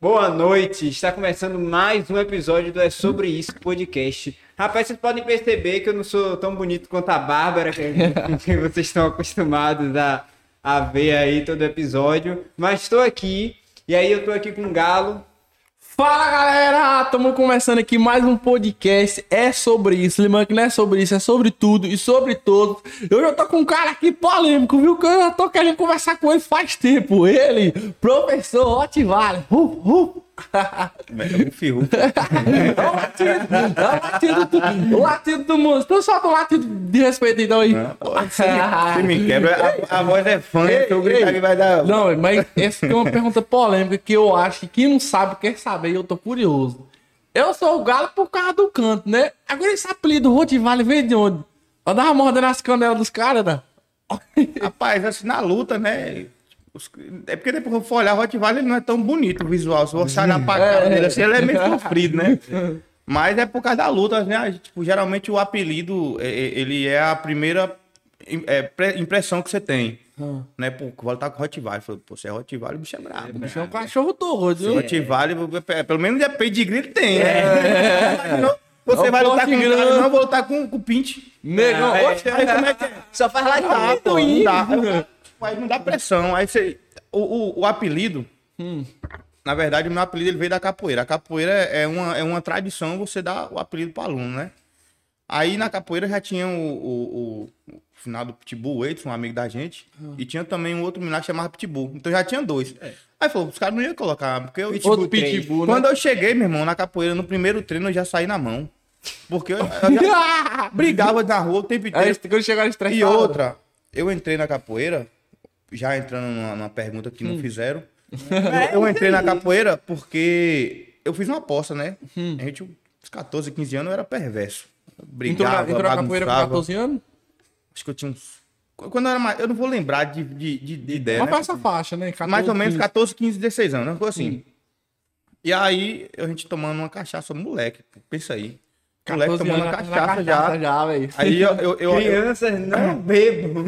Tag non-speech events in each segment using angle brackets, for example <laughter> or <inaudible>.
boa noite. Está começando mais um episódio do É Sobre Isso podcast. Rapaz, vocês podem perceber que eu não sou tão bonito quanto a Bárbara, que, <laughs> que vocês estão acostumados a, a ver aí todo episódio. Mas estou aqui, e aí eu estou aqui com o Galo. Fala galera, estamos começando aqui mais um podcast. É sobre isso, lembrando que não é sobre isso, é sobre tudo e sobre todos. Eu já tô com um cara aqui polêmico, viu? Que eu já tô querendo conversar com ele faz tempo. Ele, professor Otivale. Uh, uh. Um fio. É o latido, é o latido, do, o latido do mundo. Então solta um latido de respeito então aí. Você me quebra, a, a voz é fã, Ei, se eu gritar vai dar. Não, mas essa aqui é uma pergunta polêmica que eu acho que quem não sabe quer saber e eu tô curioso. Eu sou o galo por causa do canto, né? Agora esse apelido Rottweiler veio de onde? Eu dava mordendo nas canelas dos caras, né? Rapaz, assim, na luta, né? Os- É porque depois que eu for olhar, o Rottweiler ele não é tão bonito o visual. Se você olhar pra cara dele, assim, ele é meio <laughs> sofrido, né? Mas é por causa da luta, né? A gente, Tipo, geralmente o apelido, é- é- ele é a primeira im- é, pre- impressão que você tem. Né? Pô, o Cavalo tá com Rottweiler. Falei, Pô, você é Rottweiler, o bicho é brabo. né? Bicho é um cachorro doido, viu? Rottweiler, é, pelo menos de pedigree ele tem, né? Imaginou? Você É o vai lutar com cara, não, vou lutar com, com o Pinte. Negão, Ah, é. oxe, Aí como é que é? Só faz lá pô, não dá. <laughs> Aí não dá pressão. Aí você. O, o, o apelido. Na verdade, o meu apelido ele veio da capoeira. A capoeira é uma, é uma tradição você dar o apelido pro aluno, né? Aí na capoeira já tinha o, o, o, o finado Pitbull, o Edson, um amigo da gente. E tinha também um outro menino que chamava Pitbull. Então já tinha dois. Aí falou, os caras não iam colocar, porque eu. outro três. pitbull, né? Quando eu cheguei, meu irmão, na capoeira, no primeiro treino, eu já saí na mão. Porque eu, eu <laughs> já brigava na rua o tempo inteiro. Aí, quando chegaram. E outra, eu entrei na capoeira, já entrando numa, numa pergunta que Hum. não fizeram. <laughs> eu entrei na capoeira porque eu fiz uma aposta, né? A gente, uns 14, 15 anos, eu era perverso. Eu Hum. Entrou Brigava, na, entrou na capoeira com bagunçava. 14 anos? Acho que eu tinha uns. Quando eu era mais. Eu não vou lembrar de, de, de, de ideia. Mas né? essa faixa, né? 14, mais ou menos 15. 14, 15, 16 anos, uma coisa assim. E aí, a gente tomando uma cachaça, moleque, pensa aí. Moleque 14 tomando anos cachaça já. já. Aí eu, eu, eu, eu, Crianças não bebam.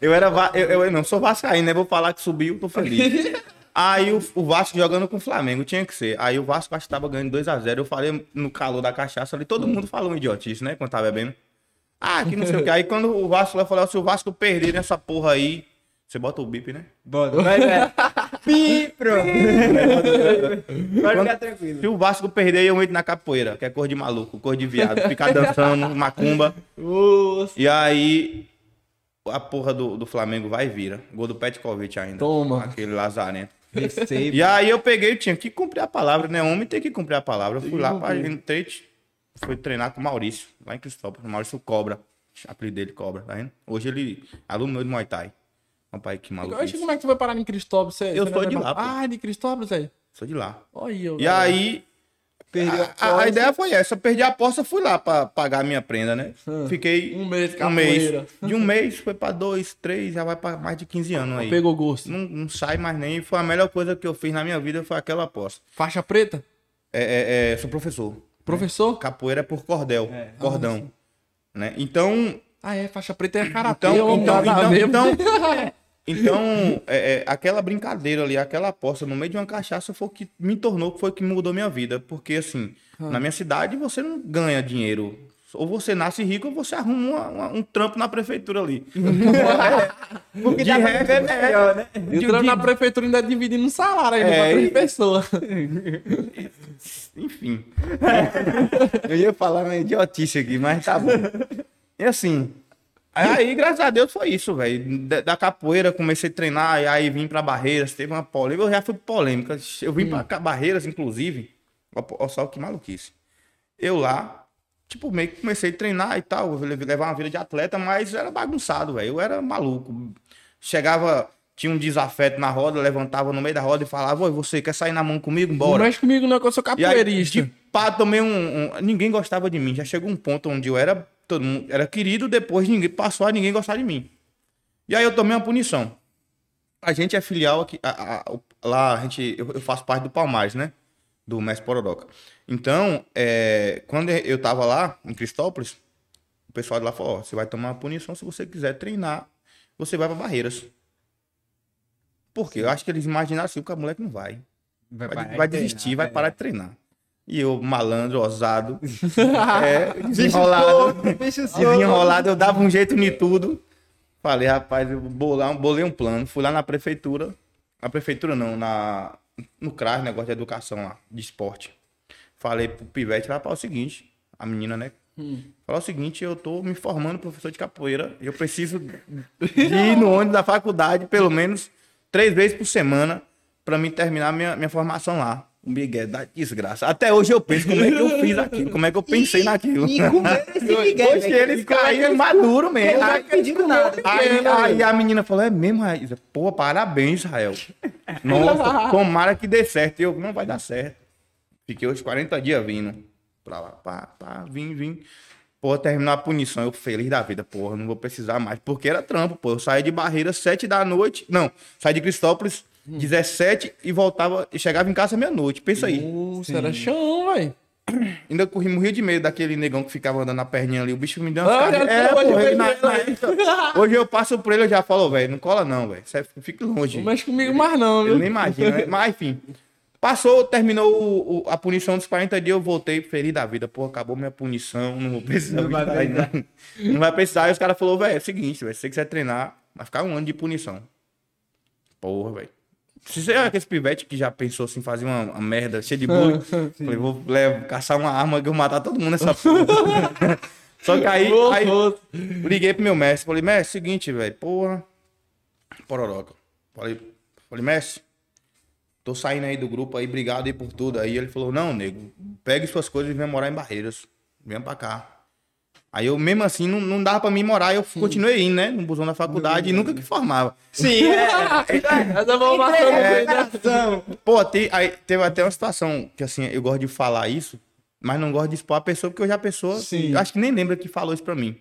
eu era. Eu, eu não sou Vascaíno, né? Vou falar que subiu, tô feliz. Aí o, o Vasco jogando com o Flamengo, tinha que ser. Aí o Vasco acho que tava ganhando 2x0. Eu falei no calor da cachaça ali, todo mundo falou um idiotice, né? Quando tava bebendo. Ah, que não sei o que. Aí quando o Vasco lá falou, se o Vasco perder nessa porra aí. Você bota o bip, né? Bota, vai, vai. <laughs> Pi, pronto. Pode ficar tranquilo. Se o Vasco perder, eu entro na capoeira, que é cor de maluco, cor de viado. Ficar dançando, <laughs> macumba. Nossa. E aí, a porra do, do Flamengo vai e vira. Gol do Petkovic ainda. Toma. Aquele lazarento. Receba. E aí eu peguei, tinha que cumprir a palavra, né? Homem tem que cumprir a palavra. Eu fui lá, pra, entrei, fui treinar com o Maurício, lá em Cristópolis. Maurício Cobra. O apelido dele Cobra, tá vendo? Hoje ele é aluno meu de Muay Thai. Rapaz, que maluco. Oxe, como é que você vai parar em Cristópolis? Você, Eu você sou de lá, pô. Ah, de Cristópolis, aí. Sou de lá. Olha eu, E aí, a a, a ideia foi essa. Eu perdi a aposta, fui lá pra pagar a minha prenda, né? Fiquei Um mês de um mês. capoeira. De um mês foi pra dois, três, já vai pra mais de 15 anos aí. Pegou gosto. Não, não sai mais nem. Foi a melhor coisa que eu fiz na minha vida, foi aquela aposta. Faixa preta? É, é, é, sou professor. Professor? Capoeira é por cordel, cordão. Né? Então, Ah, é, faixa preta é karatê. então, eu então, então, então, <laughs> então, é, é, aquela brincadeira ali, aquela aposta no meio de uma cachaça foi o que me tornou, foi o que mudou minha vida. Porque, assim, Ah. na minha cidade você não ganha dinheiro. Ou você nasce rico ou você arruma uma- uma- um trampo na prefeitura ali. <laughs> Porque de dá resto, viver melhor, né? Entrando de- na prefeitura ainda dividindo um salário ainda É, pra três e- pessoas. <laughs> Enfim. eu ia falar uma idiotice aqui, mas tá bom. E assim. Aí, graças a Deus, foi isso, velho. Da, da capoeira, comecei a treinar, e aí vim pra Barreiras, teve uma polêmica. Eu já fui polêmica. Eu vim pra ca- Barreiras, inclusive. Ó só que maluquice. Eu lá, tipo, meio que comecei a treinar e tal, levar uma vida de atleta, mas era bagunçado, velho. Eu era maluco. Chegava, tinha um desafeto na roda, levantava no meio da roda e falava: Oi, você quer sair na mão comigo? Não Bora. mexe comigo não, que eu sou E aí, capoeirista. de pá, tomei um, um- Ninguém gostava de mim. Já chegou um ponto onde eu era. Todo mundo era querido, depois ninguém passou a ninguém gostar de mim. E aí eu tomei uma punição. A gente é filial aqui. a- a- lá a gente. Eu, eu faço parte do Palmares, né? Do Mestre Pororoca. Então, é, quando eu tava lá, em Cristópolis, o pessoal de lá falou: ó, você vai tomar uma punição se você quiser treinar, você vai pra Barreiras. Por quê? Eu acho que eles imaginaram assim, o moleque não vai. vai, vai de desistir, treinar, vai é. parar de treinar. E eu, malandro, ousado, <laughs> é, desenrolado, desenrolado, eu dava um jeito em tudo. Falei, rapaz, eu bolar, bolei um plano. Fui lá na prefeitura. Na prefeitura não, na, no CRAS, negócio de educação lá, de esporte. Falei pro Pivete, vai para o seguinte, a menina, né? Falar o seguinte, eu tô me formando professor de capoeira. Eu preciso <laughs> ir no ônibus da faculdade, pelo menos três vezes por semana, para mim terminar minha, minha formação lá. O Miguel, da desgraça. Até hoje eu penso como é que eu fiz aquilo, como é que eu pensei naquilo. E como é esse Miguel? Poxa, eles caíram maduro mesmo. Não Aí, acredito nada. aí, aí a menina falou, é mesmo, Raíssa? Pô, parabéns, Israel. <laughs> Nossa, tomara que dê certo. E eu, não vai dar certo. Fiquei os 40 dias vindo. Pra lá, pá, pá, vim, vim. Pô, terminou a punição. Eu feliz da vida, porra, não vou precisar mais. Porque era trampo, pô. Eu saí de Barreira 7 da noite. Não, saí de Cristópolis 17 e voltava, e chegava em casa meia-noite. Pensa aí. Nossa, era chão, velho. <clears throat> Ainda corri, morria de medo daquele negão que ficava andando na perninha ali. O bicho me deu uma Ah, cara. É, hoje eu na- na época- Hoje eu passo por ele, eu já falo, velho, não cola não, velho. Você Fique longe. Não mexe comigo mais não, Eu viu? nem imagino. né? Mas enfim. Passou, terminou o- o- a punição dos 40 dias, eu voltei feliz da vida. Pô, acabou minha punição, não vou precisar. Não vai mais nada. Não vai precisar. Aí os caras falaram, velho, é o seguinte, velho, se você quiser treinar, vai ficar um ano de punição. Porra, velho. Se você é aquele pivete que já pensou assim, fazer uma, uma merda cheia de bullying, <laughs> falei, vou levar, caçar uma arma que eu vou matar todo mundo nessa porra. <laughs> Só que aí, Ô, aí liguei pro meu mestre, falei, mestre, seguinte, velho, porra, pororoca. Falei, falei, mestre, tô saindo aí do grupo aí, obrigado aí por tudo. Aí ele falou, não, nego, pegue suas coisas e venha morar em Barreiras. Venha pra cá. Aí eu, mesmo assim, não, não dava pra mim morar, eu continuei indo, né, no busão da faculdade e nunca que formava. Sim, é. <laughs> Essa vamos passando É. Pô, te- aí teve até uma situação que assim, eu gosto de falar isso, mas não gosto de expor a pessoa, porque eu já a pessoa, Sim. eu acho que nem lembra que falou isso pra mim.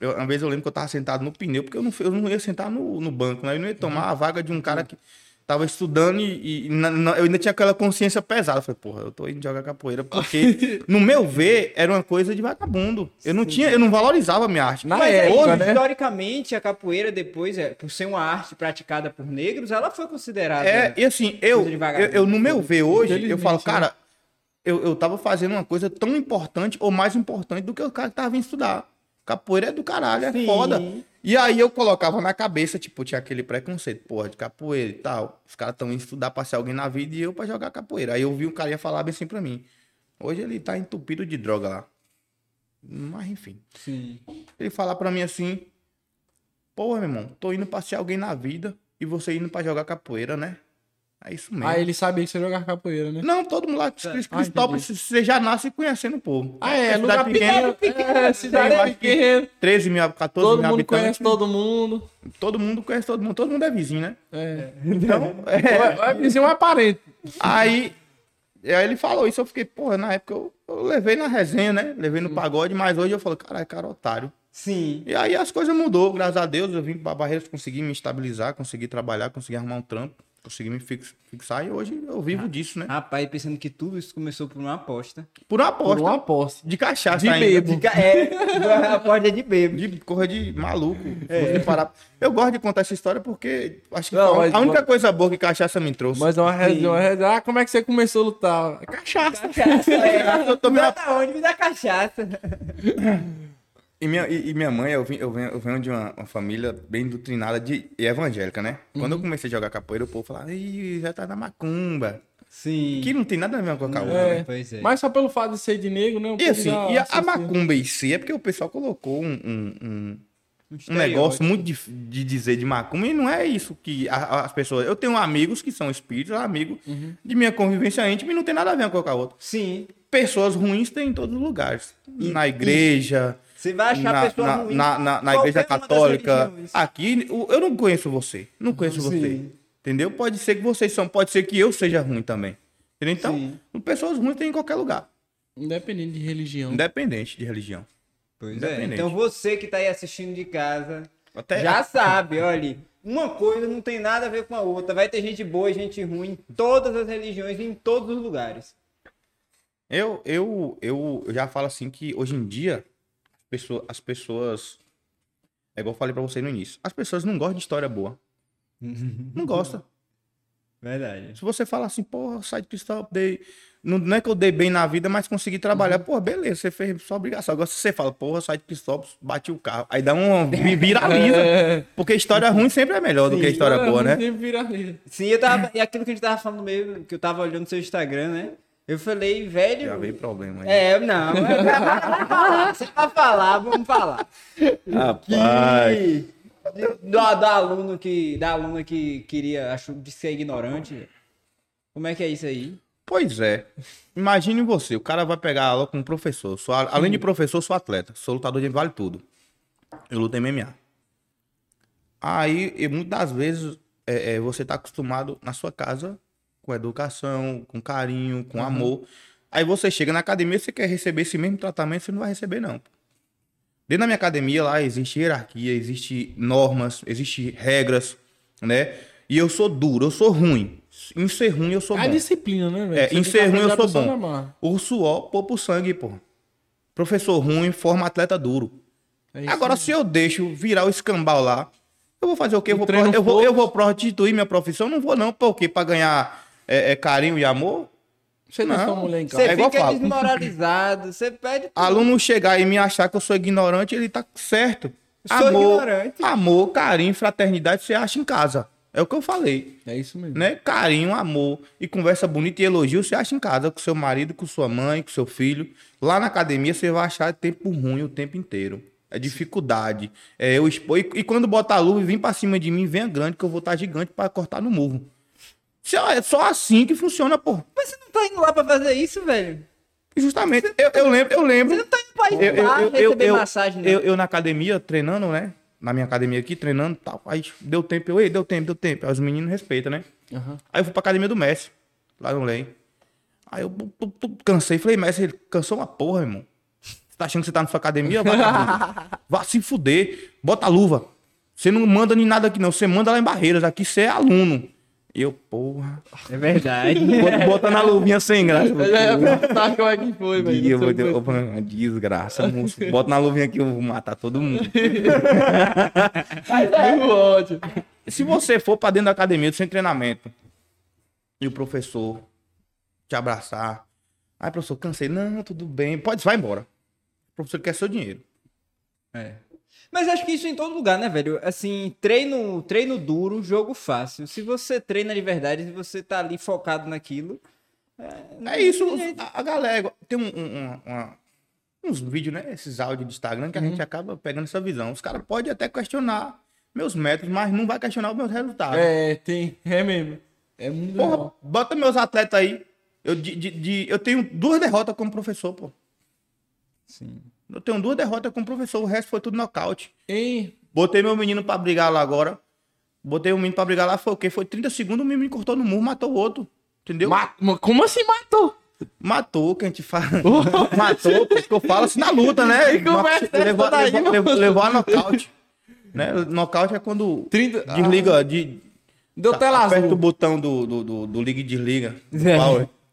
Eu, uma vez eu lembro que eu tava sentado no pneu, porque eu não, eu não ia sentar no, no banco, né? Eu não ia tomar a vaga de um cara que tava estudando e, e na- na- eu ainda tinha aquela consciência pesada. Eu falei, porra, eu tô indo jogar capoeira, porque, <laughs> no meu ver, era uma coisa de vagabundo. Eu não tinha, eu não valorizava a minha arte. Na Mas época, hoje, né? historicamente, a capoeira depois, é, por ser uma arte praticada por negros, ela foi considerada. É, e assim, eu, eu, eu, no meu ver hoje, eu falo, né? cara, eu, eu tava fazendo uma coisa tão importante ou mais importante do que o cara que tava vindo estudar. Capoeira é do caralho, é Sim. foda. E aí eu colocava na cabeça, tipo, tinha aquele preconceito, porra, de capoeira e tal. Os caras estão indo estudar pra ser alguém na vida e eu pra jogar capoeira. Aí eu vi um cara ia falar bem assim pra mim. Hoje ele tá entupido de droga lá. Mas enfim. Sim. Ele falar pra mim assim: Pô, meu irmão, tô indo pra ser alguém na vida e você indo pra jogar capoeira, né? É isso mesmo. Ah, ele sabia que você jogava capoeira, né? Não, todo mundo lá de Cristópolis, você já nasce conhecendo o povo. Ah, é, lugar pequeno. É, cidade que pequena. 13 mil, 14 Todo mil mundo habitantes. conhece todo mundo. Todo mundo conhece todo mundo. Todo mundo é vizinho, né? É. Então, <laughs> é, É, é vizinho é parente. aí, aí ele falou isso, eu fiquei, porra, na época eu, eu levei na resenha, né? Levei no pagode, mas hoje eu falo, caralho, cara, otário. Sim. E aí as coisas mudou, graças a Deus. Eu vim para Barreiras, consegui me estabilizar, consegui trabalhar, consegui arrumar um trampo, consegui me fix- fixar e hoje eu vivo disso, né? Rapaz, pensando que tudo isso começou por uma aposta. Por uma Por aposta. uma aposta. De cachaça De ainda. bebo. Fica- É, a aposta é de bebo. De corra de maluco. se você parar. Eu gosto de contar essa história porque acho que Não, mas- a única coisa boa que cachaça me trouxe. Mas é uma resenha. Ah, como é que você começou a lutar? Cachaça. Cachaça, é. <laughs> Eu tomei Me uma- onde? Me dá cachaça. <laughs> E minha, e, e minha mãe, eu, vim, eu, venho, eu venho de uma, uma família bem doutrinada de, e evangélica, né? Quando eu comecei a jogar capoeira, o povo falava, Ih, já tá na macumba. Sim. Que não tem nada a ver com a capoeira. É. Pois é. Mas só pelo fato de ser de negro, né? E assim, e a, a macumba em si é porque o pessoal colocou um, um, um- um negócio muito dif- de dizer de macumba e não é isso que a- a- as pessoas. Eu tenho amigos que são espíritos, amigo Uhum. de minha convivência íntima e não tem nada a ver com a outra. Sim. Pessoas ruins tem em todos os lugares. na igreja, Você vai achar na, pessoa na, ruim. na, na- na igreja católica. Aqui, eu não conheço você. Não conheço Sim. você. Entendeu? Pode ser que vocês são, pode ser que eu seja ruim também. Entendeu? Então, Sim. pessoas ruins tem em qualquer lugar. Independente de religião. Independente de religião. Pois é. Independente. Então você que tá aí assistindo de casa, Até, já sabe, olha, uma coisa não tem nada a ver com a outra. Vai ter gente boa e gente ruim em todas as religiões, em todos os lugares. Eu, eu, eu, eu já falo assim que hoje em dia as pessoas, as pessoas é igual eu falei pra você no início, as pessoas não gostam de história boa. <laughs> Não gostam. Verdade. Se você falar assim, porra, site stop, dei. Não, não é que eu dei bem na vida, mas consegui trabalhar. Pô, beleza, você fez sua obrigação. Agora, se você fala, porra, site stop, bati o carro. Aí dá um. vi- <laughs> viraliza. Porque história ruim sempre é melhor do que história boa, <laughs> né? Sempre viraliza. Sim, eu tava. E aquilo que a gente tava falando meio, que eu tava olhando no seu Instagram, né? Eu falei, velho. Já veio problema aí. É, não. Você vai falar, vamos falar. Rapaz. Que, do, do aluno que. Da aluna que queria, achou de ser ignorante. Como é que é isso aí? Pois é. Imagine você, o cara vai pegar aula com um professor. Sou, além de professor, sou atleta. Sou lutador de vale tudo. Eu luto MMA. Aí, muitas das vezes, é, é, você tá acostumado na sua casa com educação, com carinho, com amor. Aí você chega na academia, você quer receber esse mesmo tratamento, você não vai receber, não. Dentro da minha academia lá existe hierarquia, existe normas, existe regras, né? E eu sou duro, eu sou ruim. Em ser ruim, eu sou É a bom. disciplina, né, velho? É, Você em ser ruim eu sou bom. O suor, poupa o sangue, pô. Professor ruim forma atleta duro. É Agora, se eu deixo virar o escambau lá, eu vou fazer o quê? Eu vou, pro- eu, vou, eu vou prostituir minha profissão? Não vou, não. Por quê? Pra ganhar é, é, carinho e amor? Você não é Não. mulher em Você casa. É igual eu fica desmoralizado, você pede. Aluno chegar e me achar que eu sou ignorante, ele tá certo. Sou amor, ignorante. amor, carinho, fraternidade, você acha em casa. É o que eu falei. É isso mesmo. né? Carinho, amor e conversa bonita e elogio você acha em casa com seu marido, com sua mãe, com seu filho. Lá na academia você vai achar tempo ruim o tempo inteiro. É dificuldade. É eu expor. E, e quando botar a luva e vir pra cima de mim, venha grande, que eu vou estar gigante pra cortar no murro. Só- É só assim que funciona, pô. Mas você não tá indo lá pra fazer isso, velho? Justamente. Eu, eu lembro, eu lembro. Você não tá indo pra ir Eu, lá eu, receber massagem, não. eu, eu na academia, treinando, né? Na minha academia aqui, treinando e tal. Aí deu tempo, eu, ei, deu tempo, deu tempo. Aí os meninos respeitam, né? Aham. Aí eu fui pra academia do Messi, lá no Lei. Aí eu pu- pu- pu- cansei, falei, Messi, ele cansou uma porra, irmão. Você tá achando que você tá na sua academia? <laughs> Vá se fuder, bota a luva. Você não manda nem nada aqui não, você manda lá em Barreiras, aqui você é aluno. Eu, porra, É verdade. <laughs> bota- botando a luvinha sem graça. Eu já ia perguntar como é que foi, velho. Eu vou ter- opa, desgraça, moço. Bota na luvinha aqui, eu vou matar todo mundo. <laughs> Muito ódio. Se você for pra dentro da academia sem treinamento e o professor te abraçar, aí professor, cansei, não, tudo bem, pode, vai embora. O professor quer seu dinheiro. É. Mas acho que isso em todo lugar, né, velho? Assim, treino, treino duro, jogo fácil. Se você treina de verdade, se você tá ali focado naquilo. É isso, a, a galera, tem um, um- um- uma- uns vídeos, né, esses áudios de Instagram que a gente acaba pegando essa visão. Os caras podem até questionar meus métodos, mas não vai questionar os meus resultados. É, tem. É mesmo. É muito Porra, legal. bota meus atletas aí. Eu, de, de- de- eu tenho duas derrotas como professor, pô. Sim. Eu tenho duas derrotas como professor, o resto foi tudo nocaute. Hein? Botei meu menino pra brigar lá agora. Botei o menino pra brigar lá, foi o quê? Foi 30 segundos, o menino cortou no murro, matou o outro. Entendeu? Ma- Como assim matou? Matou, que a gente fala. <laughs> <laughs> matou, porque eu falo assim na luta, né? Que é levou, daí, levou, mano? levou, levou a nocaute. Né? Nocaute é quando 30. desliga, de, Deu tela aperta o azul. botão do, do, do, do liga e desliga. É.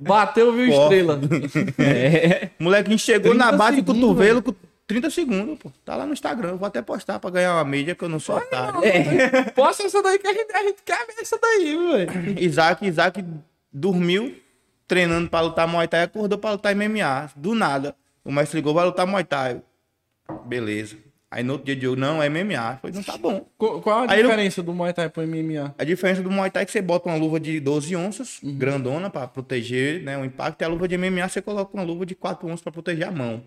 Bateu, viu Ó. estrela. <laughs> É. Molequinho chegou 30 na base segundos, cotovelo com 30 segundos, pô. Tá lá no Instagram. Vou até postar pra ganhar uma mídia, que eu não sou otário. Posta essa daí que a gente, a gente quer ver essa daí, velho. <laughs> Isaac, Isaac dormiu treinando pra lutar Muay Thai, acordou pra lutar MMA. Do nada. O mestre ligou, vai lutar Muay Thai. Beleza. Aí no outro dia de jogo, não, é MMA. Foi, não tá bom. Qu- Qual a Aí eu- diferença do Muay Thai pro MMA? A diferença do Muay Thai é que você bota uma luva de 12 onças, grandona, pra proteger né, o impacto. E a luva de MMA você coloca uma luva de 4 onças pra proteger a mão.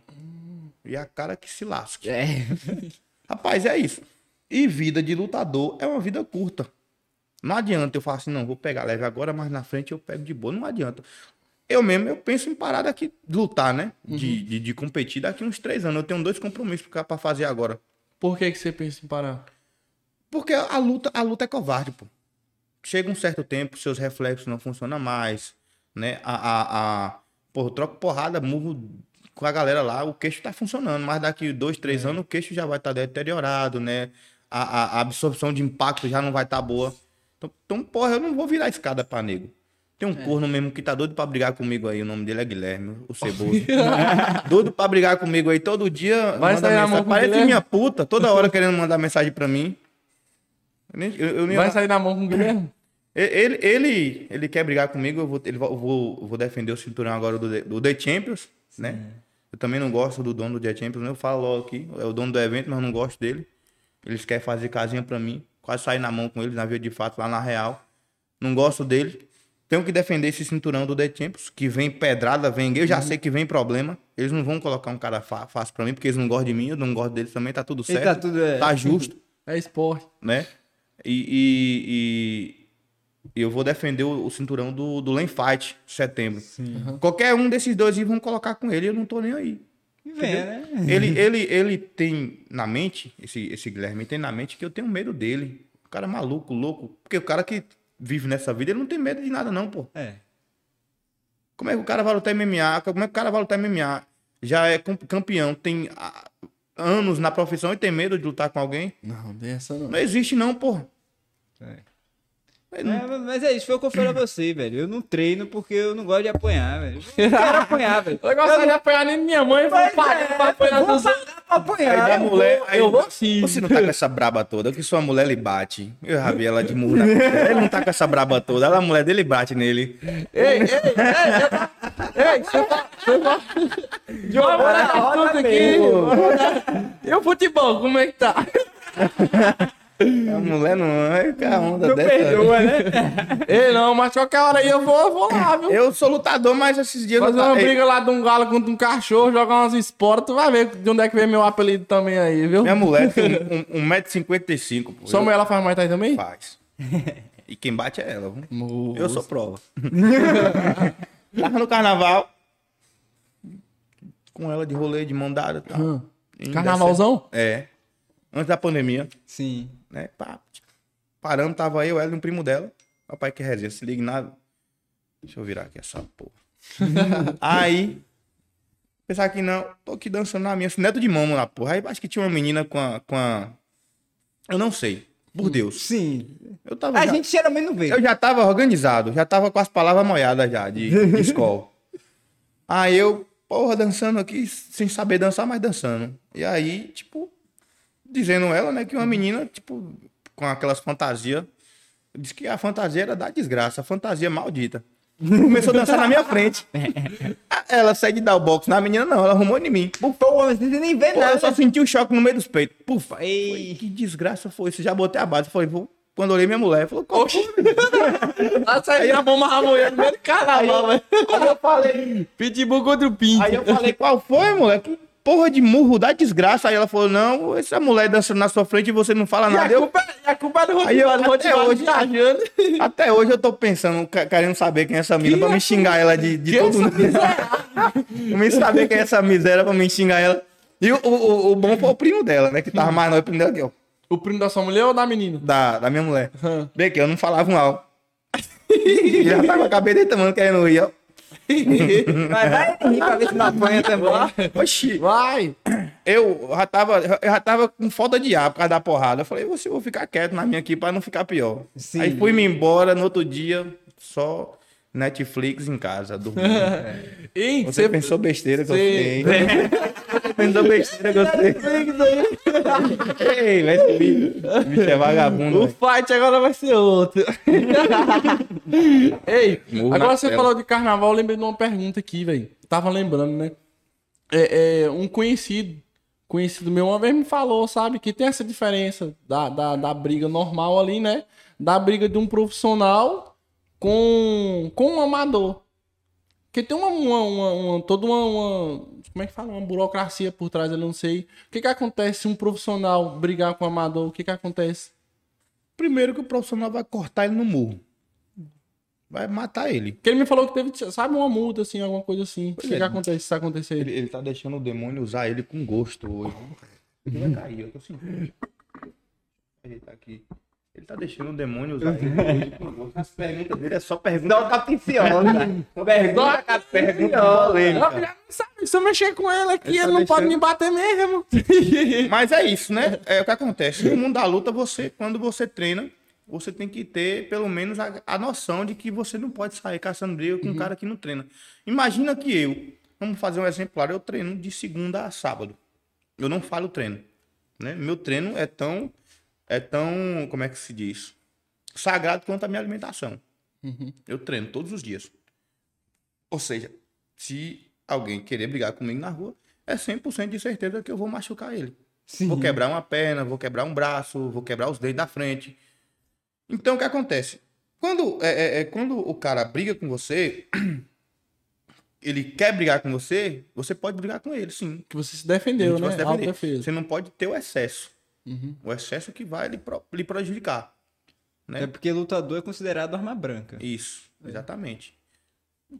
E a cara que se lasque. É. <laughs> Rapaz, é isso. E vida de lutador é uma vida curta. Não adianta eu falar assim, não, vou pegar leve agora, mas na frente eu pego de boa. Não adianta. Eu mesmo, eu penso em parar daqui, lutar, né? De, de, de competir daqui uns três anos. Eu tenho dois compromissos pra pra fazer agora. Por que, que você pensa em parar? Porque a luta, a luta é covarde, pô. Chega um certo tempo, seus reflexos não funcionam mais, né? A, a, a... Pô, eu troco porrada, murro com a galera lá, o queixo tá funcionando, mas daqui dois, três anos o queixo já vai estar deteriorado, né? A, a, a absorção de impacto já não vai estar boa. Então, então, porra, eu não vou virar escada pra nego. Tem um corno mesmo que tá doido pra brigar comigo aí, o nome dele é Guilherme, o <laughs> Ceboso. doido pra brigar comigo aí todo dia. Vai manda sair na mensagem. Parece Guilherme? minha puta, toda hora querendo mandar mensagem pra mim. Eu nem- eu- eu nem- Vai sair na mão com o Guilherme? <laughs> Ele, ele, ele quer brigar comigo, eu vou, ele, eu vou, eu vou defender o cinturão agora do, The- do The Champions, né? Eu também não gosto do dono do The Champions, né? eu falo logo aqui, é o dono do evento, mas eu não gosto dele. Eles querem fazer casinha pra mim, quase sair na mão com eles, na via de fato, lá na Real. Não gosto dele. Tenho que defender esse cinturão do The Champions, que vem pedrada, vem. Eu já sei que vem problema. Eles não vão colocar um cara fácil pra mim, porque eles não gostam de mim, eu não gosto deles também, tá tudo E certo. tá tudo, é. tá justo <laughs> É esporte. né? E, e- e eu vou defender o, o cinturão do, do Len Fight, setembro. Qualquer um desses dois vão colocar com ele, eu não tô nem aí. E vem, né? Ele, <laughs> ele, ele tem na mente, esse, esse Guilherme tem na mente que eu tenho medo dele. O cara é maluco, louco. Porque o cara que vive nessa vida, ele não tem medo de nada, não, pô. É. Como é que o cara vai lutar MMA? Como é que o cara vai lutar MMA? Já é campeão, tem ah, anos na profissão e tem medo de lutar com alguém? Não, tem essa não. Não existe, não, pô. É. Não- É, mas é isso, foi o que eu falei a você, velho. Eu não treino porque eu não gosto de apanhar, velho. <laughs> Eu não quero apanhar, velho. Eu gosto de apanhar nem minha mãe, vou pagar pra apanhar vou dos outros. apanhar. Aí da eu mulher, vou. aí eu vou sim. Você não tá com essa braba toda, que sua mulher lhe bate. Eu já vi ela de murro na. Ele não tá com essa braba toda, ela, a mulher dele bate nele. Ei, ei, ei, ei, ei, você tá. Você tá. De uma hora mesmo. aqui. E o futebol, como é que tá? A mulher não é com a onda Não dessa. perdoa, né? Ei, não, mas qualquer hora aí eu vou, eu vou lá, viu? Eu sou lutador, mas esses dias Fazer eu uma briga lá de um galo contra um cachorro, jogar umas esportes, tu vai ver de onde é que vem meu apelido também aí, viu? Minha mulher tem um, um, 1,55m. pô. Sua Eu- mulher ela faz mais aí também? Faz. E quem bate é ela. viu? Moço. Eu sou prova. <laughs> Tava no carnaval. Com ela de rolê, de mão dada e tal. Hum. Carnavalzão? É. Antes da pandemia. Sim. Né? Pá, paramos, tava eu, ela e um primo dela. Papai que resenha, se liga nada. Deixa eu virar aqui essa porra. <laughs> aí, pensar que não, tô aqui dançando na minha, neto de mamo na porra. Aí acho que tinha uma menina com a, com a... Eu não sei, por Deus. Sim. Eu tava A já, gente geralmente não vê. eu já tava organizado, já tava com as palavras molhadas já, de, de <laughs> escola. Aí eu, porra, dançando aqui, sem saber dançar, mas dançando. E aí, tipo, dizendo ela, né, que uma menina, tipo, com aquelas fantasias, disse que a fantasia era da desgraça, a fantasia maldita. Começou a dançar na minha frente. <laughs> Ela saiu de dar o box na menina, não, ela arrumou em mim. Pô, você nem vê pô, nada. eu só senti o choque no meio dos peitos. Puf, Ei. Que desgraça foi isso? Já botei a base. Falei, vou. Quando olhei minha mulher, falou. <laughs> Nossa, aí a bomba a mulher no meio do carnaval, velho. Aí eu falei, Pitbull contra o Pinto. Aí eu falei, qual foi, moleque? Que porra de murro da desgraça. Aí ela falou, não, essa mulher dançando na sua frente e você não fala E a nada. Eu, culpa, e a culpa é do Aí eu- Rodrigo, até Rodrigo hoje- até hoje eu tô pensando, querendo saber quem é essa mina Que pra me essa- xingar ela de, de Que todo mundo. pra <laughs> me saber quem é essa miséria pra me xingar ela. E o, o, o bom foi o primo dela, né? Que tava mais novo, o primo dela aqui, ó. O primo da sua mulher ou da menina? Da, da minha mulher. Hum. Bem aqui, eu não falava um mal. <laughs> E já tava com a cabeça dele tomando, querendo rir, ó. Mas vai rir pra ver se não apanha também. Oxi. Vai. Eu já tava, eu já tava com falta de ar por causa da porrada. Eu falei, você vou ficar quieto na minha aqui pra não ficar pior. Sim. Aí fui-me embora, no outro dia, só Netflix em casa, dormindo. <laughs> Você você pensou besteira que eu fiquei. Você <laughs> pensou besteira que eu fiquei. Ei, vai subir. O bicho é vagabundo. O velho. fight agora vai ser outro. <laughs> Ei, Murro na agora você tela. falou de carnaval, eu lembrei de uma pergunta aqui, velho. Tava lembrando, né? É, é, um conhecido, conhecido meu uma vez me falou, sabe, que tem essa diferença da, da, da briga normal ali, né? Da briga de um profissional com, com um amador. Porque tem uma, uma, uma- uma- toda uma, uma- Como é que fala? Uma burocracia por trás, eu não sei. O que que acontece se um profissional brigar com um amador? O que que acontece? Primeiro que o profissional vai cortar ele no murro. Vai matar ele. Porque ele me falou que teve, sabe, uma multa, assim, alguma coisa assim. O que, é. que acontece se acontecer? Ele, ele tá deixando o demônio usar ele com gosto hoje. Ele vai cair, eu tô sentindo. Ele tá aqui. Ele tá deixando o demônio usar ele. As perguntas dele é só pergunta. Não, capiciosa. <laughs> Pergunta Pergunta polêmica. já não sabe, se eu mexer com ele aqui, Ele ele, tá não pode deixando- me bater mesmo. <laughs> Mas é isso, né? É o que acontece. No mundo da luta, você, quando você treina, você tem que ter pelo menos a, a noção de que você não pode sair caçando briga com um cara que não treina. Imagina que eu, vamos fazer um exemplar, eu treino de segunda a sábado. Eu não falo treino. Né? Meu treino é tão, é tão, como é que se diz? sagrado quanto a minha alimentação. Eu treino todos os dias. Ou seja, se alguém querer brigar comigo na rua, é 100% de certeza que eu vou machucar ele. Sim. Vou quebrar uma perna, vou quebrar um braço, vou quebrar os dedos da frente. Então, o que acontece? Quando, é, é, é, quando o cara briga com você, <clears throat> ele quer brigar com você, você pode brigar com ele, sim. Que você se defendeu, né? defender. Você não pode ter o excesso. Uhum. O excesso que vai lhe, pro- lhe prejudicar. Né? É porque lutador é considerado arma branca. Isso, exatamente.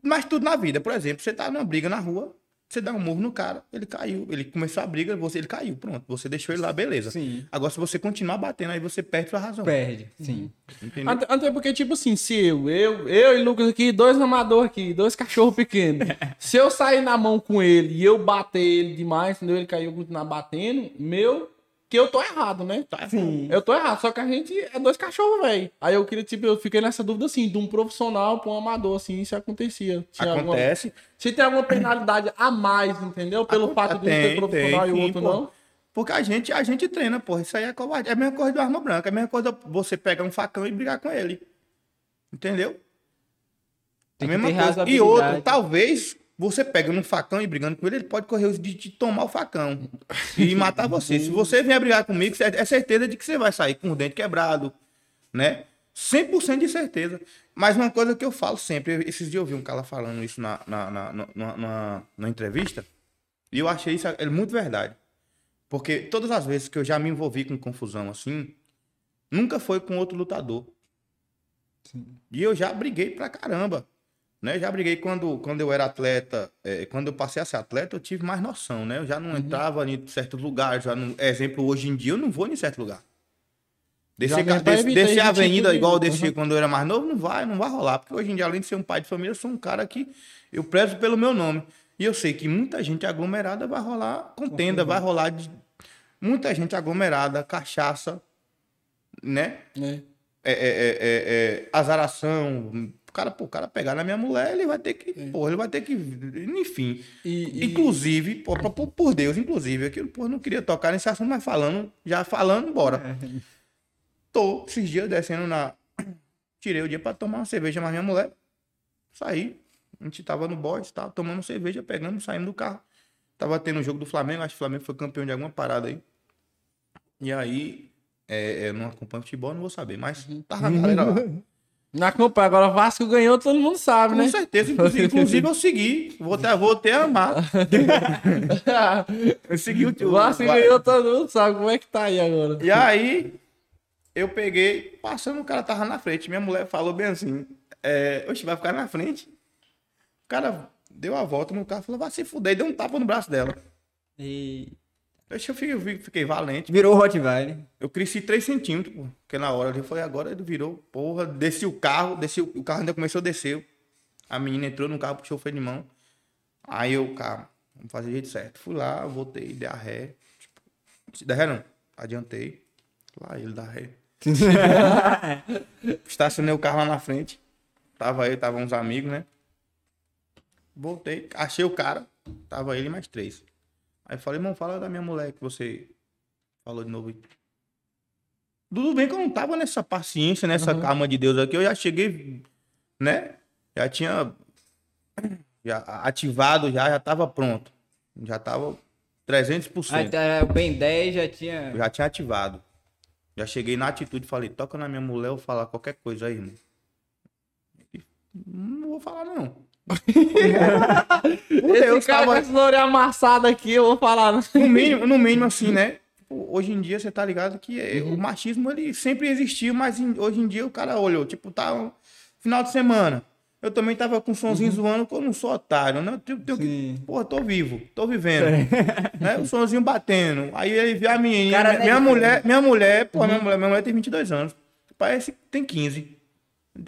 Mas tudo na vida, por exemplo, você tá numa briga na rua, você dá um murro no cara, ele caiu. Ele começou a briga, você, ele caiu, pronto. Você deixou ele lá, beleza. Sim. Agora, se você continuar batendo, aí você perde sua razão. Perde, sim. Entendeu? Até, até porque, tipo assim, se eu, eu, eu e Lucas aqui, dois amadores aqui, dois cachorros pequenos. <laughs> se eu sair na mão com ele e eu bater ele demais, entendeu? Ele caiu continuar batendo, meu, que eu tô errado, né? Tá Sim. Eu tô errado, só que a gente é dois cachorros, velho. Aí eu queria, tipo, eu fiquei nessa dúvida assim, de um profissional pra um amador, assim, isso acontecia. Tinha alguma- Acontece. Se tem alguma penalidade a mais, entendeu? Pelo Aconte- fato de um ser profissional tem, e o outro pô. não. Porque a gente, a gente treina, porra. Isso aí é covarde. É a mesma coisa do arma branca. É a mesma coisa você pegar um facão e brigar com ele. Entendeu? Tem a que mesma ter coisa. E outro, talvez você pega num facão e brigando com ele, ele pode correr o risco de te tomar o facão e matar você. Se você vier brigar comigo, é certeza de que você vai sair com o dente quebrado, né? 100% de certeza. Mas uma coisa que eu falo sempre, esses dias eu vi um cara falando isso na, na, na, na, na- na entrevista, e eu achei isso é muito verdade. Porque todas as vezes que eu já me envolvi com confusão assim, nunca foi com outro lutador. E eu já briguei pra caramba. Né? Já briguei quando, quando eu era atleta, eh, quando eu passei a ser atleta, eu tive mais noção, né? Eu já não entrava em certos lugares, já não, exemplo, hoje em dia eu não vou em certo lugar. Descer, descer a avenida tipo de- igual eu descia Uhum. quando eu era mais novo, não vai, não vai rolar. Porque hoje em dia, além de ser um pai de família, eu sou um cara que eu prezo pelo meu nome. E eu sei que muita gente aglomerada vai rolar contenda, vai rolar de... muita gente aglomerada, cachaça, né? né? é, é, é, é, é, azaração. O cara, pô, o cara pegar na minha mulher, ele vai ter que. Porra, ele vai ter que. Enfim. E, e- Inclusive, pô, por, por- Deus, inclusive, aquilo, pô, não queria tocar nesse assunto, mas falando, já falando, bora. Tô esses dias descendo na. <clears throat> Tirei o dia pra tomar uma cerveja, mas minha mulher. Saí. A gente tava no bote, tava tomando cerveja, pegamos, saímos do carro. Tava tendo o jogo do Flamengo, acho que o Flamengo foi campeão de alguma parada aí. E aí, é, eu não acompanho futebol, não vou saber, mas tava a galera lá. <laughs> Na acompanha. Agora o Vasco ganhou, todo mundo sabe, Com né? certeza, inclusive, <laughs> inclusive eu segui. Vou ter, vou ter a amar. <laughs> Eu segui o o Vasco ganhou, todo mundo sabe como é que tá aí agora. E aí, eu peguei, passando, o cara tava na frente. Minha mulher falou bem assim: é, Oxe, vai ficar na frente. O cara deu a volta no carro falou: Vai se fuder, e deu um tapa no braço dela. E Oxe, eu fiquei, eu fiquei- valente. virou Rottweiler. Eu cresci 3 centímetros, pô. Porque na hora eu falei, agora ele virou, porra, desci o carro, desci, o carro ainda começou a descer. A menina entrou no carro, puxou o freio de mão. Aí eu, cara, vamos fazer o jeito certo. Fui lá, voltei, dei a ré. Tipo, dei a ré não, adiantei. Lá ele dá ré. <laughs> Estacionei o carro lá na frente. Tava eu, tava uns amigos, né? Voltei, achei o cara. Tava ele e mais três. Aí falei, irmão, fala da minha mulher que você falou de novo. Tudo bem que eu não tava nessa paciência, nessa calma de Deus aqui. Eu já cheguei, né? Já tinha <clears throat> já ativado, já, já tava pronto. Já tava 300%. Aí, o Ben 10 já tinha. Eu já tinha ativado. Já cheguei na atitude falei, toca na minha mulher ou falar qualquer coisa aí, irmão. Não vou falar, não. Esse Deus, cara com tava- essa orelha amassada aqui, eu vou falar. né? no mínimo, no mínimo assim, né? Tipo, Hoje em dia você tá ligado que é, o machismo ele sempre existiu, mas hoje em dia o cara olhou, tipo, tá um final de semana. Eu também tava com um sonzinho zoando, que eu não sou otário, né? Eu tenho, que, porra, tô vivo, tô vivendo. né? O sonzinho batendo. Aí ele viu a menina, Cara, minha, minha né? mulher, minha mulher, porra, minha mulher, minha mulher tem 22 anos. Parece que tem 15.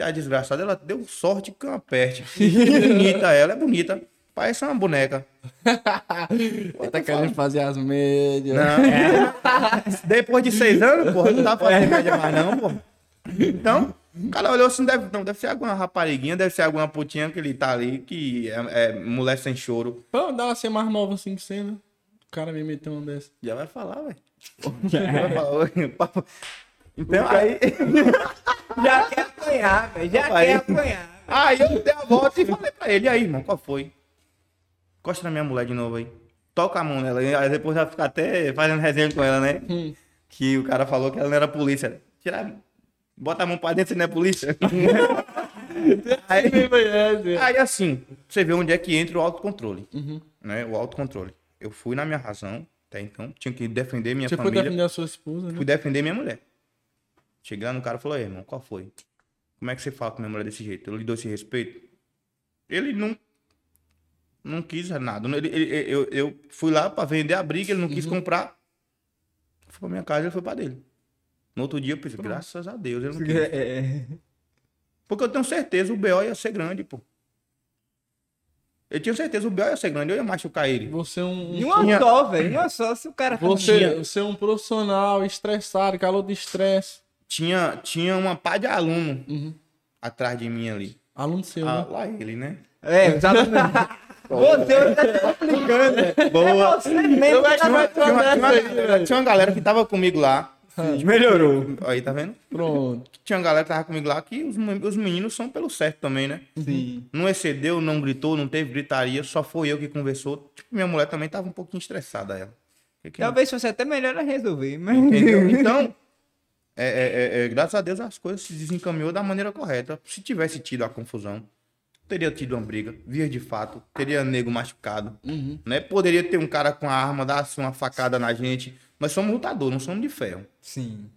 A desgraçada, ela deu sorte com uma peste. bonita ela, é bonita. Parece uma boneca. Tá querendo fazer as médias. Não. <laughs> Depois de seis anos, porra, não dá pra fazer média mais, não, porra. Então, o cara olhou assim, deve, não, deve ser alguma rapariguinha, deve ser alguma putinha que ele tá ali, que é, é mulher sem choro. Pô, dá uma ser mais nova assim que você, né? O cara me meteu uma dessa. Já vai falar, velho. <laughs> Já vai falar. Então, aí. <laughs> Já quer apanhar, velho. Já Aí- quer apanhar. Aí eu dei a volta e falei pra ele, e aí, irmão, qual foi? Encosta na minha mulher de novo aí. Toca a mão nela. Aí depois vai ficar até fazendo resenha com ela, né? Hum. Que o cara falou que ela não era polícia. Tira, bota a mão pra dentro, você não é polícia. <laughs> aí, aí assim, você vê onde é que entra o autocontrole. Uhum. Né? O autocontrole. Eu fui na minha razão, até então, tinha que defender minha Você foi família. defender a sua esposa, né? Fui defender minha mulher. Cheguei lá no cara e falou, "Ei, irmão, qual foi? Como é que você fala com minha mulher desse jeito? Eu lhe dou esse respeito? Ele não não quis nada. Ele, ele- eu, eu fui lá pra vender a briga, ele não quis comprar. Fui pra minha casa, ele foi pra dele. No outro dia eu pensei, graças a Deus, ele não <laughs> quis. É, Porque eu tenho certeza o B.O. ia ser grande, pô. Eu tinha certeza o B.O. ia ser grande, eu ia machucar ele. Você é um. E uma Tinha- só, velho. Uma só, se o cara Você, você é um profissional estressado, calor de estresse. Tinha, tinha uma pá de aluno Uhum. atrás de mim ali. Aluno seu, Ah, né? lá ele, né? É, exatamente. <laughs> Você hoje tá complicando. Boa. É você mesmo. Que tá Tinha uma, tinha uma tinha uma galera que tava comigo lá. Melhorou. Aí, tá vendo? Pronto. Tinha uma galera que tava comigo lá que os, os meninos são pelo certo também, né? Sim. Não excedeu, não gritou, não teve gritaria, só foi eu que conversou. Tipo, minha mulher também tava um pouquinho estressada, ela. Que que- Talvez fosse até melhor resolver, mas... Entendeu? Então, <laughs> é, é, é, é, graças a Deus as coisas se desencaminhou da maneira correta. Se tivesse tido a confusão, teria tido uma briga, via de fato, teria nego machucado, Uhum. né? Poderia ter um cara com a arma, dar assim, uma facada na gente. Nós somos lutadores, não somos de ferro. Sim.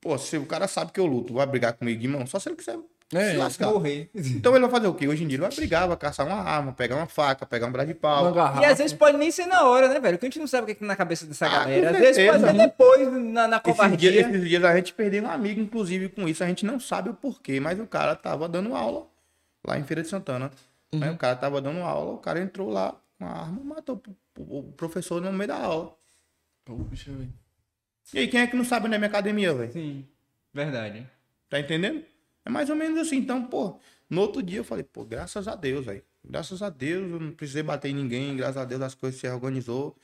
Pô, se o cara sabe que eu luto, vai brigar comigo, irmão, só se ele quiser É, se lascar. Morrer. Então ele vai fazer o quê? Hoje em dia ele vai brigar, vai caçar uma arma, pegar uma faca, pegar um braço de pau. E às vezes pode nem ser na hora, né, velho? Porque a gente não sabe o que que tá na cabeça dessa Ah, galera. Às vezes pode ser depois, na, na Esses dias, covardia. esses dias a gente perdeu um amigo, inclusive, com isso. A gente não sabe o porquê, mas o cara tava dando aula lá em Feira de Santana. né? O cara tava dando aula, o cara entrou lá com a arma e matou o professor no meio da aula. Puxa, velho. E aí, quem é que não sabe onde é minha academia, velho? Sim. Verdade. Tá entendendo? É mais ou menos assim. Então, pô, no outro dia eu falei, pô, graças a Deus, velho. Graças a Deus, eu não precisei bater em ninguém. Graças a Deus as coisas se organizou.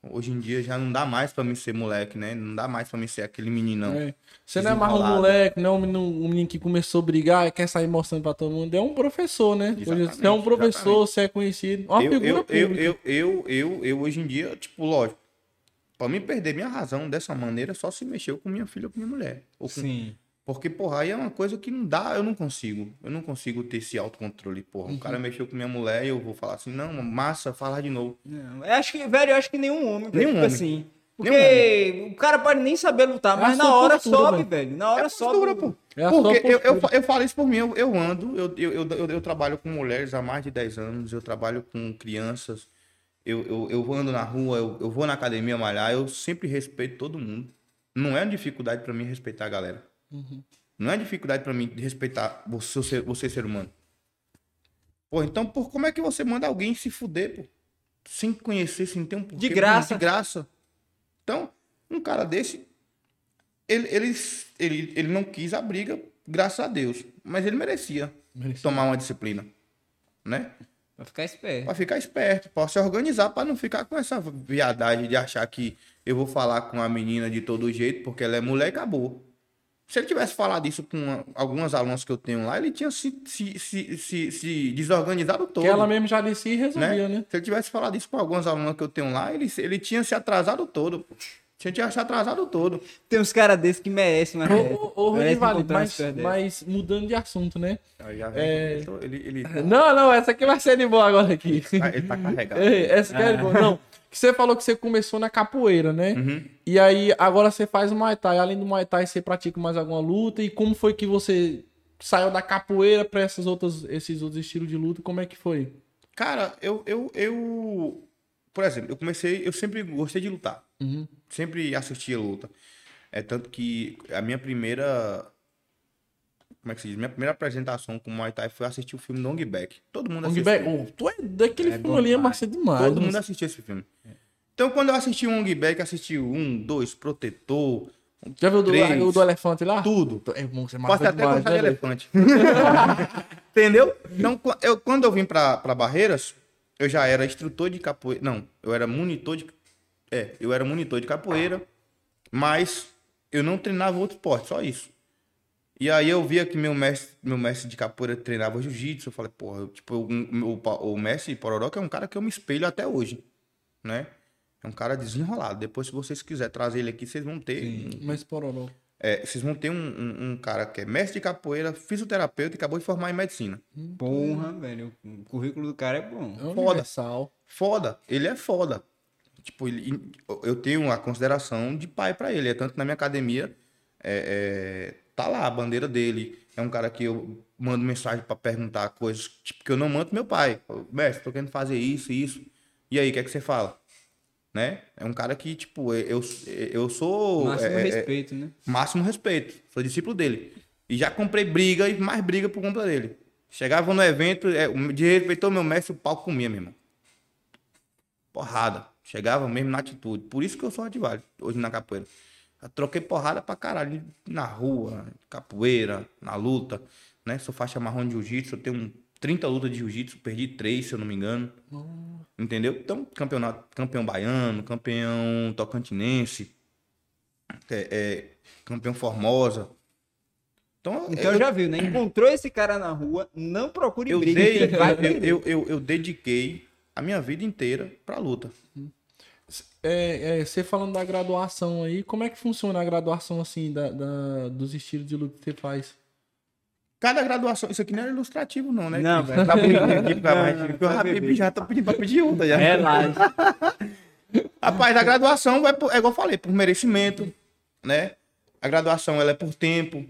Hoje em dia já não dá mais pra mim ser moleque, né? Não dá mais pra mim ser aquele meninão. É. Você não é mais um moleque, não é um menino, um menino que começou a brigar e quer sair mostrando pra todo mundo. É um professor, né? Exatamente, você é um professor, exatamente. você é conhecido. Uma eu, figura eu, eu, pública. eu, eu, eu, eu, hoje em dia, tipo, lógico, pra mim perder minha razão dessa maneira, só se mexeu com minha filha ou com minha mulher. Ou com- Sim. Porque, porra, aí é uma coisa que não dá, eu não consigo. Eu não consigo ter esse autocontrole, porra. Uhum. O cara mexeu com minha mulher e eu vou falar assim, não, massa, falar de novo. Não, eu acho que, velho, eu acho que nenhum homem, velho, Nenhum tipo homem. assim. Nenhum Porque o cara pode nem saber lutar, É mas na hora postura, sobe, velho. velho. Na hora É sobe. postura, pô. É Porque eu, eu, eu falo isso por mim, eu, eu ando, eu, eu, eu, eu, eu trabalho com mulheres há mais de 10 anos, eu trabalho com crianças, eu, eu, eu ando na rua, eu, eu vou na academia malhar, eu sempre respeito todo mundo. Não é uma dificuldade pra mim respeitar a galera. Não é dificuldade pra mim respeitar você, ser- você ser humano. Pô, então por, como é que você manda alguém se fuder, pô? Sem conhecer, sem ter um porquê, De graça. De graça. Então, um cara desse, ele, ele, ele, ele não quis a briga, graças a Deus. Mas ele merecia Merecia. tomar uma disciplina. Né? Pra ficar esperto. Pra ficar esperto, pra se organizar, pra não ficar com essa viadagem de achar que eu vou falar com a menina de todo jeito, porque ela é mulher e acabou. Se ele tivesse falado isso com uma- algumas alunas que eu tenho lá, ele tinha se, se, se, se, se desorganizado todo. Que ela mesmo já disse e resolvia, né? né? Se ele tivesse falado isso com algumas alunas que eu tenho lá, ele, ele tinha se atrasado todo. pô. Tinha se atrasado todo. Tem uns caras desses que merecem, mas. Ô, ô, mas, mas mudando de assunto, né? É. ele, ele, <laughs> Não, não, essa aqui vai ser de boa agora aqui. tá- ele tá carregado. <laughs> Ei, essa aqui é de boa. Não, que você falou que você começou na capoeira, né? Uhum. E aí agora você faz o Muay Thai. Além do Muay Thai, você pratica mais alguma luta? E como foi que você saiu da capoeira pra essas outras, esses outros estilos de luta? Como é que foi? Cara, eu, eu, eu. Por exemplo, eu comecei. Eu sempre gostei de lutar. Uhum. Sempre assisti a luta. É tanto que a minha primeira. Como é que se diz? Minha primeira apresentação com o Muay Thai foi assistir o filme Dong Back. Todo mundo assistiu. Bak, oh, tu é daquele É filme ali, é massa demais. Todo mundo assistiu esse filme. Então, quando eu assisti o Ong Back, assisti um, dois, Protetor, Já viu o do, Três. o do elefante lá? tudo. É você Posso até demais, gostar né, de elefante. <laughs> Entendeu? Então, eu, quando eu vim pra Barreiras, eu já era instrutor de capoeira. Não, eu era monitor de. É, eu era monitor de capoeira, mas eu não treinava outro esporte, só isso. E aí eu via que meu mestre, meu mestre de capoeira treinava jiu-jitsu. Eu falei, porra, eu, tipo, o, o, o mestre Pororoca é um cara que eu me espelho até hoje, né? É um cara desenrolado. Depois, se vocês quiserem trazer ele aqui, vocês vão ter. um- Mas pororó. é, vocês vão ter um, um- um cara que é mestre de capoeira, fisioterapeuta e acabou de formar em medicina. Porra, velho. O currículo do cara é bom. É Foda. universal. Foda. Ele é foda. Tipo, ele- eu tenho a consideração de pai pra ele. É tanto na minha academia, é, é, tá lá a bandeira dele. É um cara que eu mando mensagem pra perguntar coisas tipo, que eu não mando meu pai. Mestre, tô querendo fazer isso e isso. E aí, o que é que você fala? Né? É um cara que, tipo, eu, eu sou. Máximo é, é, respeito, né? máximo respeito. Sou discípulo dele. E já comprei briga e mais briga por conta dele. Chegava no evento, é, de respeitou meu mestre, o pau comia, meu irmão. Porrada. Chegava mesmo na atitude. Por isso que eu sou ativário hoje na capoeira. Eu troquei porrada pra caralho na rua, capoeira, na luta. Né? Sou faixa marrom de jiu-jitsu, eu tenho 30 lutas de jiu-jitsu, perdi 3, se eu não me engano. Entendeu? Então, campeonato, campeão baiano, campeão tocantinense, é, é, campeão Formosa. Então, Então já viu, né? Encontrou esse cara na rua, não procure eu, briga. dei- <laughs> eu, eu, eu, eu dediquei a minha vida inteira pra luta. É, é, você falando da graduação aí, como é que funciona a graduação assim, da, da- dos estilos de luta que você faz? Cada graduação, isso aqui não era ilustrativo, não, né? Não, velho. Tá pedindo aqui pra mais, porque o Habib beber. já tá pedindo pra pedir outra já. Relaxa. <laughs> Rapaz, a graduação vai por, é igual eu falei, por merecimento, né? A graduação ela é por tempo.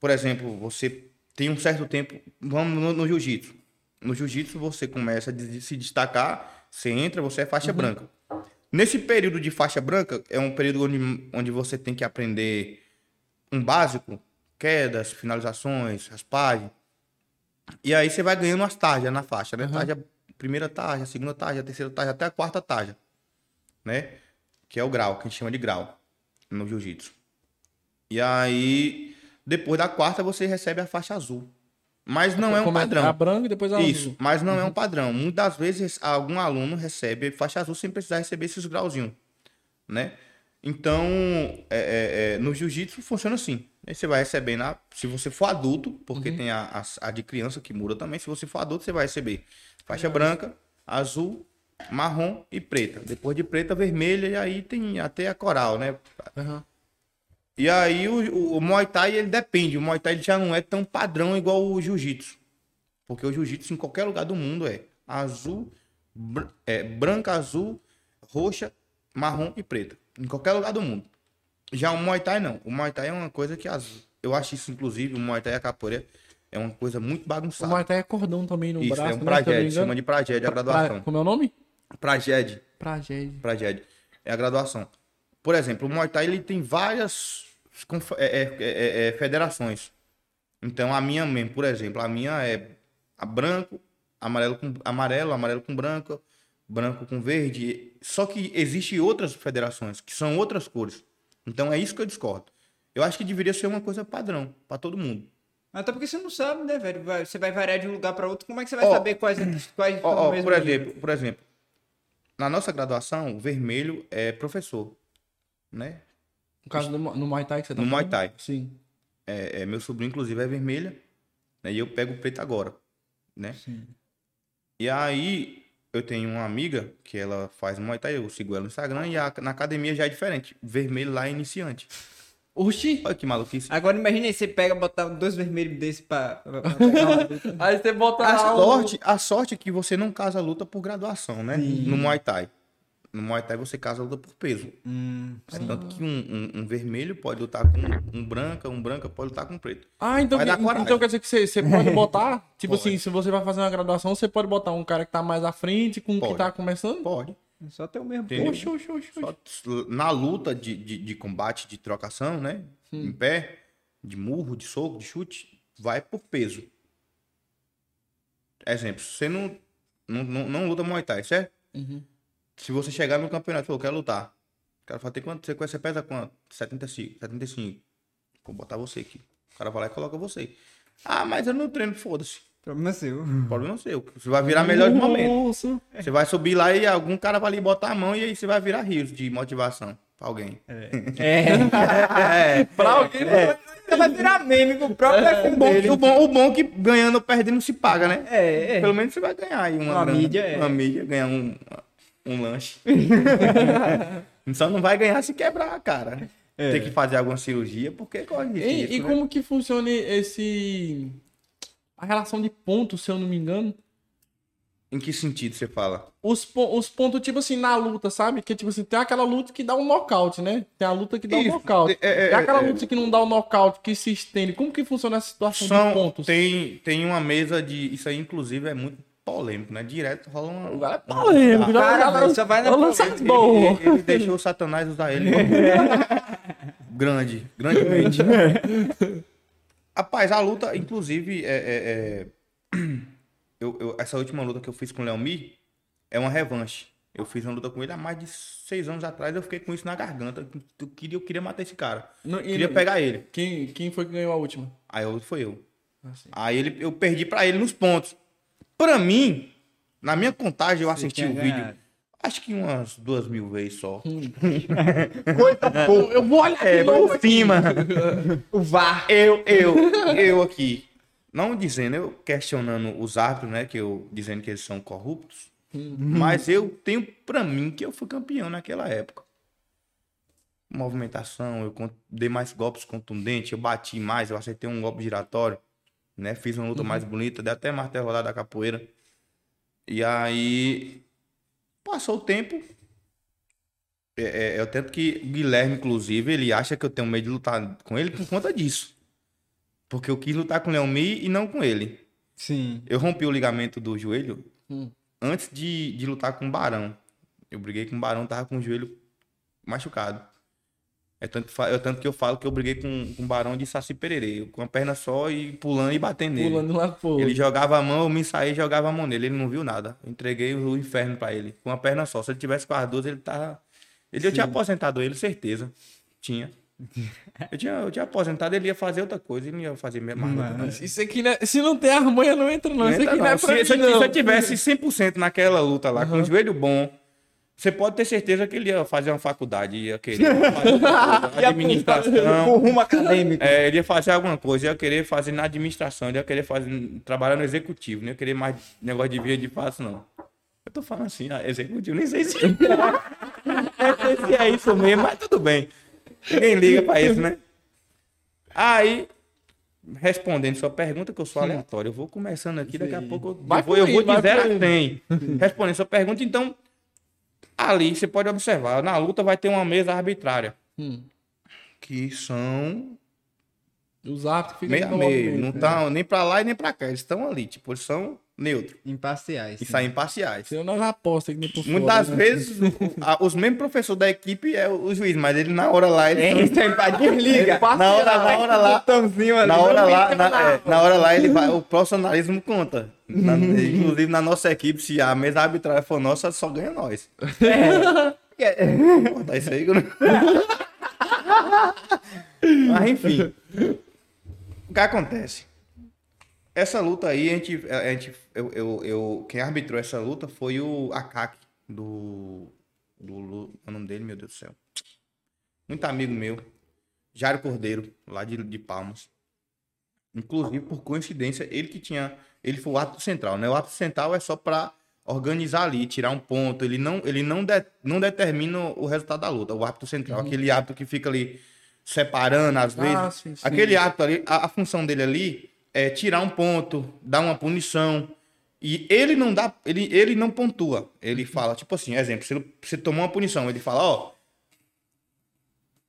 Por exemplo, você tem um certo tempo, vamos no, no jiu-jitsu. No jiu-jitsu você começa a de- se destacar, você entra, você é faixa branca. Nesse período de faixa branca, é um período onde, onde você tem que aprender um básico, quedas, finalizações, raspagem. E aí você vai ganhando as tarjas na faixa, né? Tarja, primeira tarja, segunda tarja, terceira tarja, até a quarta tarja né? Que é o grau, que a gente chama de grau no jiu-jitsu. E aí, depois da quarta, você recebe a faixa azul. Mas não é um padrão. A branca e depois a Isso, azul. mas não é um padrão. Muitas vezes algum aluno recebe faixa azul sem precisar receber esses grauzinhos, né? Então, é, é, é, no jiu-jitsu funciona assim. Aí você vai receber, na, se você for adulto, porque tem a, a, a de criança que muda também. Se você for adulto, você vai receber faixa branca, azul, marrom e preta. Depois de preta, vermelha e aí tem até a coral, né? Aham. E aí o, o, o Muay Thai, ele depende. O Muay Thai ele já não é tão padrão igual o Jiu-Jitsu. Porque o Jiu-Jitsu em qualquer lugar do mundo é azul, br- é, branca, azul, roxa, marrom e preta. Em qualquer lugar do mundo. Já o Muay Thai não. O Muay Thai é uma coisa que as, eu acho isso, inclusive, o Muay Thai e a capoeira é uma coisa muito O bagunçada. Muay Thai é cordão também no Isso, braço, é né, um se eu não me praged, engano. chama de praged a Pra- graduação. Como é o nome? Praged. Praged. Praged. É a graduação. Por exemplo, o Muay Thai ele tem várias é, é, é, é, federações. Então a minha mesmo, por exemplo, a minha é a branco, amarelo com amarelo, amarelo com branco, branco com verde. Só que existem outras federações que são outras cores. Então é isso que eu discordo. Eu acho que deveria ser uma coisa padrão para todo mundo. Até porque você não sabe, né, velho? Você vai variar de um lugar pra outro. Como é que você vai Ó, saber quais, quais Ó, são ó, o mesmo por nível? exemplo, por exemplo, na nossa graduação, o vermelho é professor, né? No caso do, no Muay Thai que você tá No Muay falando? Thai. Sim. É, é, meu sobrinho, inclusive, é vermelha. Né? E eu pego o preto agora. Né? E aí, eu tenho uma amiga que ela faz Muay Thai, eu sigo ela no Instagram, e a- na academia já é diferente. Vermelho lá é iniciante. Oxi! Olha que maluquice. Agora imagina aí, você pega, botar dois vermelhos desse pra, pra. <laughs> Aí você bota A sorte, a sorte é que você não casa a luta por graduação, né? No Muay Thai. No Muay Thai você casa a luta por peso. Hum, É tanto que um, um- um vermelho pode lutar com um branca, um branca pode lutar com preto. Ah, então, que- então quer dizer que você, você pode <laughs> botar, tipo Pode. assim, se você vai fazer uma graduação, você pode botar um cara que tá mais à frente com o que tá começando? Pode. só tem o mesmo. Só na luta de, de, de combate, de trocação, né? Em pé, de murro, de soco, de chute, vai por peso. Exemplo, você não, não, não, não luta Muay Thai, certo? Uhum. Se você chegar no campeonato e falar, eu quero lutar. O cara fala, tem quanto? Você, você pesa quanto? 75. 75. Vou botar você aqui. O cara vai lá e coloca você. Ah, mas eu não treino, foda-se. Problema seu. <laughs> Problema seu. Você vai virar melhor de momento. Você vai subir lá e algum cara vai ali botar a mão e aí você vai virar rios de motivação pra alguém. É. É, <laughs> Pra alguém, É. luta vai virar meme pro próprio O UFC bom, o, bom, o bom que ganhando ou perdendo se paga, né? É, é. Pelo menos você vai ganhar aí uma, Uma grana, mídia, é. Uma mídia, ganhar um, um lanche. <laughs> Só não vai ganhar se quebrar, cara. É. Tem que fazer alguma cirurgia, porque corre E, risco, e né? como que funciona esse. A relação de pontos, se eu não me engano? Em que sentido você fala? Os, po- os pontos, tipo assim, na luta, sabe? Que tipo assim, tem aquela luta que dá um nocaute, né? Tem a luta que dá um Isso, nocaute. é- é- tem aquela é- luta que não dá o nocaute, que se estende. Como que funciona essa situação de São, pontos? tem, tem uma mesa de. Isso aí, inclusive, é muito polêmico, né? Direto rola uma. O cara é polêmico, já, Cara, já, mas só vai na polêmica. Ele, ele <laughs> deixou o Satanás usar ele. <laughs> Grande, grandemente. <laughs> Rapaz, a luta, inclusive, é, é- é- <clears throat> eu- eu- essa última luta que eu fiz com o Léo Mi é uma revanche. Eu fiz uma luta com ele há mais de seis anos atrás, eu fiquei com isso na garganta. Eu queria, eu queria matar esse cara. Não, Eu queria não- pegar ele. Quem, quem foi que ganhou a última? Aí eu, foi eu. Assim. Aí ele, eu perdi pra ele nos pontos. Pra mim, na minha contagem, eu assisti o vídeo, ganhado. acho que umas duas mil vezes só. <laughs> Eu, eu vou olhar É, por cima. O VAR. Eu, eu, eu aqui. Não dizendo, eu questionando os árbitros, né? Que eu dizendo que eles são corruptos. Mas eu tenho pra mim que eu fui campeão naquela época. Movimentação, eu dei mais golpes contundentes, eu bati mais, eu acertei um golpe giratório, né? Fiz uma luta mais bonita, dei até martelo rodado da capoeira. E aí passou o tempo. É, é, é tanto que o Guilherme, inclusive, ele acha que eu tenho medo de lutar com ele por conta disso. Porque eu quis lutar com o Leão Mi e não com ele. Sim. Eu rompi o ligamento do joelho Hum. antes de, de lutar com o Barão. Eu briguei com o Barão, tava com o joelho machucado. É tanto, é tanto que eu falo que eu briguei com, com o Barão de Saci Pererê, com a perna só e pulando e batendo nele. Pulando lá pro Ele jogava a mão, eu me saí e jogava a mão nele. Ele não viu nada. Eu entreguei o inferno pra ele. Com uma perna só. Se ele tivesse com as duas, ele tava. Ele, eu tinha aposentado ele, certeza. Tinha. Eu tinha, eu tinha aposentado, ele ia fazer outra coisa. Ele não ia fazer mais nada. não. Isso aqui não é, se não tem armanha, não entra, não. Isso Entra aqui não, não. é pra se, mim, não. se eu tivesse 100% naquela luta lá, com o joelho bom, você pode ter certeza que ele ia fazer uma faculdade, ia querer fazer <laughs> coisa, Com administração. rumo acadêmico. É, ele ia fazer alguma coisa, ia querer fazer na administração, ele ia querer fazer, trabalhar no executivo, não ia querer mais negócio de via de passo, não. Eu tô falando assim, ah, executivo, nem sei se, <laughs> nem sei se é isso mesmo, mas tudo bem. Ninguém liga pra isso, né? Aí, respondendo sua pergunta, que eu sou aleatório, eu vou começando aqui, daqui a pouco eu Vai vou, eu vou de vai 0 por a. 100. Respondendo sua pergunta, então, ali você pode observar, na luta vai ter uma mesa arbitrária, Hum. que são Os árbitros ficam meio a meio, não né? estão nem pra lá e nem pra cá, eles estão ali, tipo, eles são neutros Imparciais. e saem imparciais. Senão nós aposta que nem por fora, Muitas né? vezes, o- a- os mesmos professores da equipe é o, o juiz, mas ele na hora lá, ele É, isso é empate. Desliga. na hora, na hora lá, Botãozinho ali. na hora lá, na, é, na hora lá ele vai, o profissionalismo conta. Na- inclusive na nossa equipe, se a mesa arbitrária for nossa, só ganha nós. É. Cortar isso aí que eu não... Mas enfim. O que acontece? Essa luta aí, a gente. A gente eu, eu, eu- quem arbitrou essa luta foi o Akaki do. do é o nome dele, meu Deus do céu. Muito amigo meu. Jairo Cordeiro, lá de, de Palmas. Inclusive, por coincidência, ele que tinha. Ele foi o árbitro central, né? O árbitro central é só pra organizar ali, tirar um ponto. Ele não, ele não, de- não determina o resultado da luta. O árbitro central, aquele árbitro que fica ali separando, às vezes. Ah, sim, sim. Aquele árbitro ali, a, a função dele ali é tirar um ponto, dar uma punição. E ele não dá, ele, ele não pontua. Ele fala, tipo assim, exemplo, se você tomou uma punição, ele fala, ó,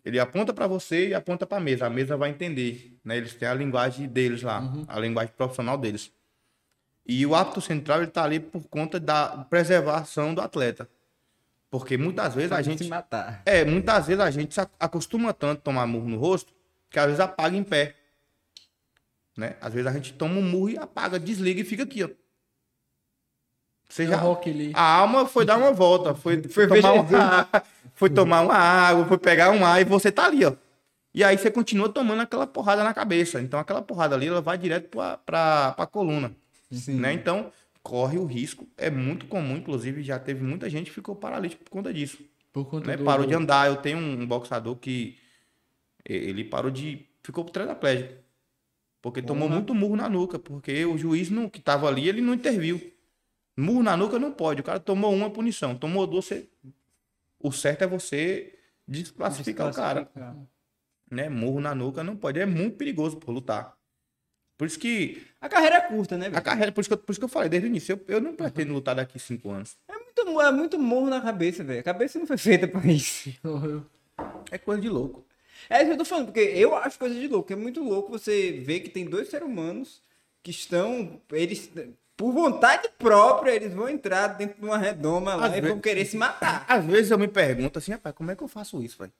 ele aponta pra você e aponta pra mesa. A mesa vai entender, né? Eles têm a linguagem deles lá, a linguagem profissional deles. E o árbitro central ele tá ali por conta da preservação do atleta. Porque muitas vezes a gente é, muitas vezes a gente se ac- acostuma tanto a tomar murro no rosto que às vezes apaga em pé. Né? Às vezes a gente toma um murro e apaga, desliga e fica aqui, ó. Você É. Rock Lee. A alma foi dar uma volta, foi, <laughs> foi, tomar, uma, <laughs> foi tomar uma água, foi pegar um ar e você tá ali, ó. E aí você continua tomando aquela porrada na cabeça. Então aquela porrada ali, ela vai direto pra, pra, pra coluna. Sim. Né? Então, corre o risco. É muito comum, inclusive, já teve muita gente que ficou paralítico por conta disso Por conta né? do... Parou de andar. Eu tenho um boxador que ele parou de ficou tetraplégico. Porque tomou Porra. muito murro na nuca, porque o juiz não, que tava ali, ele não interviu. Murro na nuca não pode, o cara tomou uma punição, tomou duas, você... o certo é você desclassificar o cara Desclassificar. né? Murro na nuca não pode. É muito perigoso por lutar. Por isso que A carreira é curta, né, a velho? carreira, por isso que eu, por isso que eu falei desde o início, eu, eu não pretendo lutar daqui cinco anos. É muito, é muito morro na cabeça, velho. A cabeça não foi feita pra isso. É coisa de louco. É isso que eu tô falando, porque eu acho coisa de louco. É muito louco você ver que tem dois seres humanos que estão. Eles, por vontade própria, eles vão entrar dentro de uma redoma lá Às e vezes- vão querer se matar. Às vezes eu me pergunto assim, rapaz, como é que eu faço isso, velho?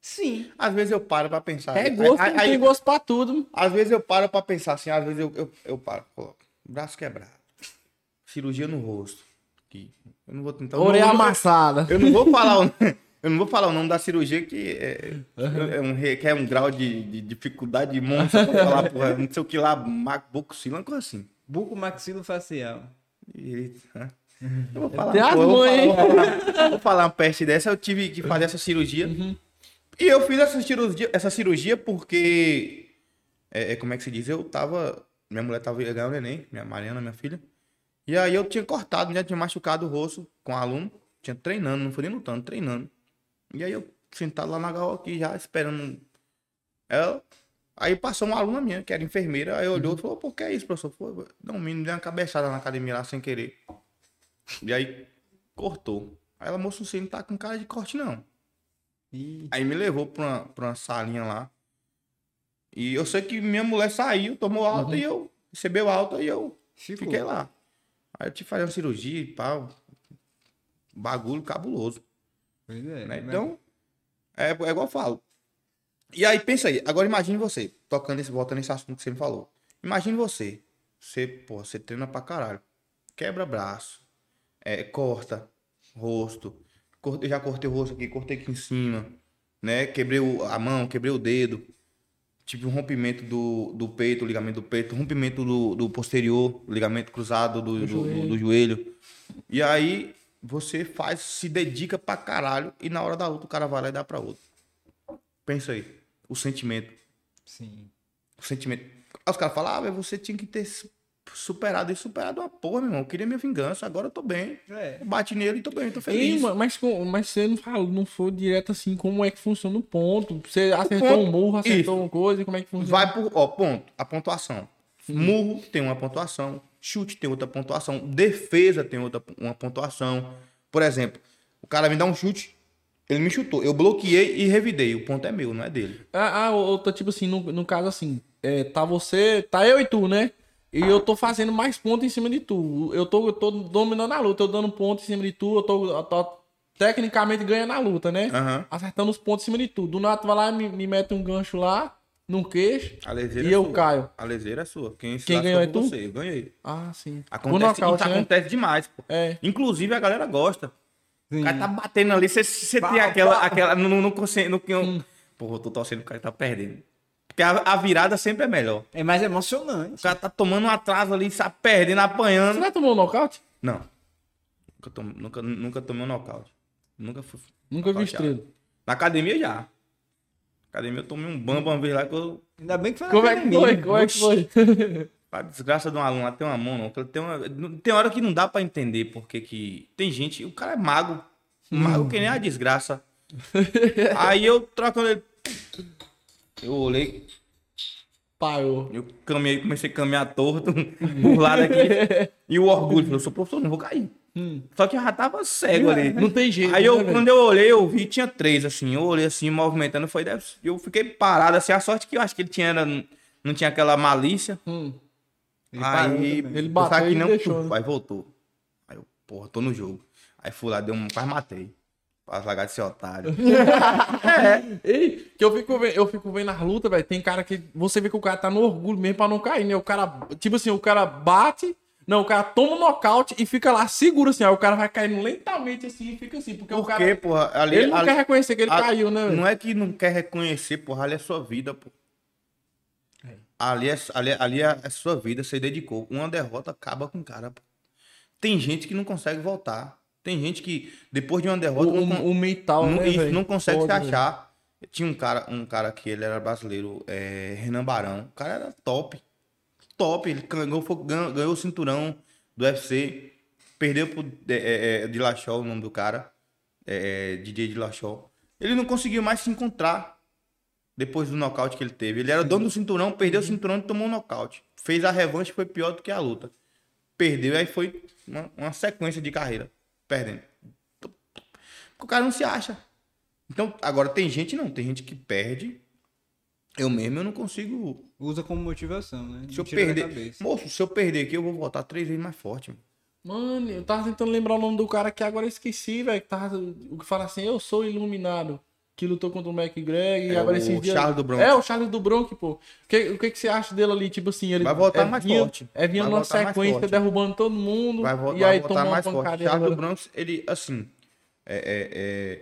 Sim. Às vezes eu paro pra pensar. É gosto, Aí- tem aí- gosto pra tudo. Às vezes eu paro pra pensar assim, às vezes eu, eu, eu paro, coloco, braço quebrado, cirurgia no rosto. Aqui. Eu não vou tentar. Orelha amassada. Eu não vou falar o, <laughs> eu não vou falar o nome da cirurgia que é, é um, requer um grau de, de dificuldade monstro pra falar, <laughs> porra, não sei o que lá, macboxila, uma coisa assim. Buco maxilofacial. Eita. Eu vou falar, pô, vou falar, vou falar- vou falar uma peste dessa, eu tive que fazer essa cirurgia. E eu fiz essa cirurgia, essa cirurgia porque, é, é, como é que se diz, eu tava, minha mulher tava ia ganhar o neném, minha Mariana, minha filha. E aí eu tinha cortado, né, tinha machucado o rosto com o aluno, tinha treinando, não foi nem lutando, treinando. E aí eu sentado lá na gaiola aqui já esperando ela. Aí passou uma aluna minha, que era enfermeira, aí olhou e falou, por que é isso, professor? Foi, não, menino deu uma cabeçada na academia lá sem querer. E aí cortou. Aí ela, moço, você não tá com cara de corte, não. Ih, Aí me levou pra uma, pra uma salinha lá. E eu sei que minha mulher saiu, tomou alta e eu recebeu alta e eu ficou. fiquei lá. Aí eu tive que fazer uma cirurgia e pau. Bagulho cabuloso. Pois é. né? mas- Então, é, é igual eu falo. E aí, pensa aí. Agora imagine você, tocando esse, voltando nesse assunto que você me falou. Imagine você. Você, pô, você treina pra caralho. Quebra braço. é, corta rosto. Eu já cortei o rosto aqui, cortei aqui em cima. Né? Quebrei a mão, quebrei o dedo. Tive um rompimento do, do peito, ligamento do peito, rompimento do, do posterior, ligamento cruzado do, do, do- do joelho. E aí você faz, se dedica pra caralho e na hora da luta o cara vai lá e dá pra outro. Pensa aí, o sentimento. Sim. O sentimento. Aí os caras falam, ah, mas você tinha que ter su- superado isso, superado uma porra, meu irmão. Eu queria minha vingança, agora eu tô bem. É. Eu bati nele e tô bem, tô Ei, feliz. ma- mas, mas você não falou, não foi direto assim, como é que funciona o ponto? Você acertou ponto- um murro, acertou Isso. uma coisa, como é que funciona? Vai por, ó, ponto, a pontuação. Murro tem uma pontuação, chute tem outra pontuação, defesa tem outra uma pontuação. Por exemplo, o cara me dá um chute, ele me chutou, eu bloqueei e revidei. O ponto é meu, não é dele. Ah, ah, ou tá tipo assim, no, no caso assim, é, tá você, tá eu e tu, né? E eu tô fazendo mais pontos em cima de tu. Eu tô, eu tô dominando a luta, eu dando ponto em cima de tu, eu tô, eu tô tecnicamente ganhando a luta, né? Aham. Acertando os pontos em cima de tu. Do nada tu vai lá e me, me mete um gancho lá, num queixo, e é eu sua. caio. A leseira é sua. Quem, Quem ganhou é tu? Você. Eu ganhei. Ah, sim. O Acontece, nocaute, isso né? acontece demais, pô. É. Inclusive a galera gosta. Sim. O cara tá batendo ali, você, tem aquela. aquela não, não, consigo- não, não, Porra, eu tô torcendo o cara tá perdendo. Porque a, a virada sempre é melhor. É mais O emocionante. cara tá tomando um atraso ali, tá perdendo, apanhando. Você já tomou um nocaute? Não. Nunca, tom, nunca, nunca tomei um nocaute. Nunca fui. Nunca vi estrela. Na academia já. Academia eu tomei um bamba uma vez lá que eu. Ainda bem que foi na Como é que academia. foi? Como é que foi? A desgraça de um aluno lá tem uma mão, não. Tem, uma, tem hora que não dá pra entender porque que. Tem gente. O cara é mago. Mago que nem a desgraça. <laughs> Aí eu trocando ele. Eu olhei, Parou. eu caminhei, comecei a caminhar torto, <laughs> burlado aqui. <laughs> E o orgulho, falou, eu sou professor, não vou cair. Só que eu já tava cego ali. Não tem jeito. Aí eu, né, quando eu olhei, eu vi, tinha três, assim. Eu olhei assim, movimentando, foi. Eu fiquei parado, assim. A sorte que eu acho que ele tinha, era, não tinha aquela malícia. Hum. Ele aí. Ele eu bateu que não, deixou, né? Aí voltou. Aí eu, porra, tô no jogo. Aí fui lá, deu um. Quase matei. Pra largar de ser otário. <laughs> Ei, que eu fico vendo, eu fico vendo as lutas, velho. Tem cara que. Você vê que o cara tá no orgulho mesmo pra não cair, né? O cara. Tipo assim, o cara bate. Não, o cara toma um nocaute e fica lá seguro assim. Aí o cara vai caindo lentamente assim e fica assim. Porque, o Porque, cara. porra, ali. Ele não ali- quer reconhecer que ele a- caiu, né? Não é que não quer reconhecer, porra, ali é sua vida, pô. Ali é, ali, é- ali é a sua vida, você dedicou. Uma derrota acaba com o cara, pô. Tem gente que não consegue voltar. Tem gente que, depois de uma derrota, O, não, o, o mental, não- né? isso, não consegue Foda, se achar. Tinha um cara, um cara que ele era brasileiro, é, Renan Barão. O cara era top. Top. Ele ganhou, ganhou, o cinturão do UFC. Perdeu pro é, é, Dillashaw, o nome do cara. É, é, DJ Dillashaw. Ele não conseguiu mais se encontrar depois do nocaute que ele teve. Ele era dono do cinturão, perdeu o cinturão e tomou um nocaute. Fez a revanche, foi pior do que a luta. Perdeu, aí foi uma, uma sequência de carreira. Perdendo. O cara não se acha. Então, agora tem gente não, tem gente que perde. Eu mesmo eu não consigo. Usa como motivação, né? Se eu perder. Moço, se eu perder aqui, eu vou voltar três vezes mais forte. mano. Mano, eu tava tentando lembrar o nome do cara que agora eu esqueci, velho. Que tava. O que fala assim, eu sou iluminado. Que lutou contra o McGregor e É agora o esses dias. Charles do Bronx. É, o Charles do Bronx, pô. O que, o que, que você acha dele ali? Tipo assim, ele. Vai voltar é, mais vinha, forte. É Vai numa voltar mais sequência forte. derrubando todo mundo. Vai, vo- e vai aí voltar tomou uma mais forte. e Charles do agora- Bronx, ele, assim. é, é,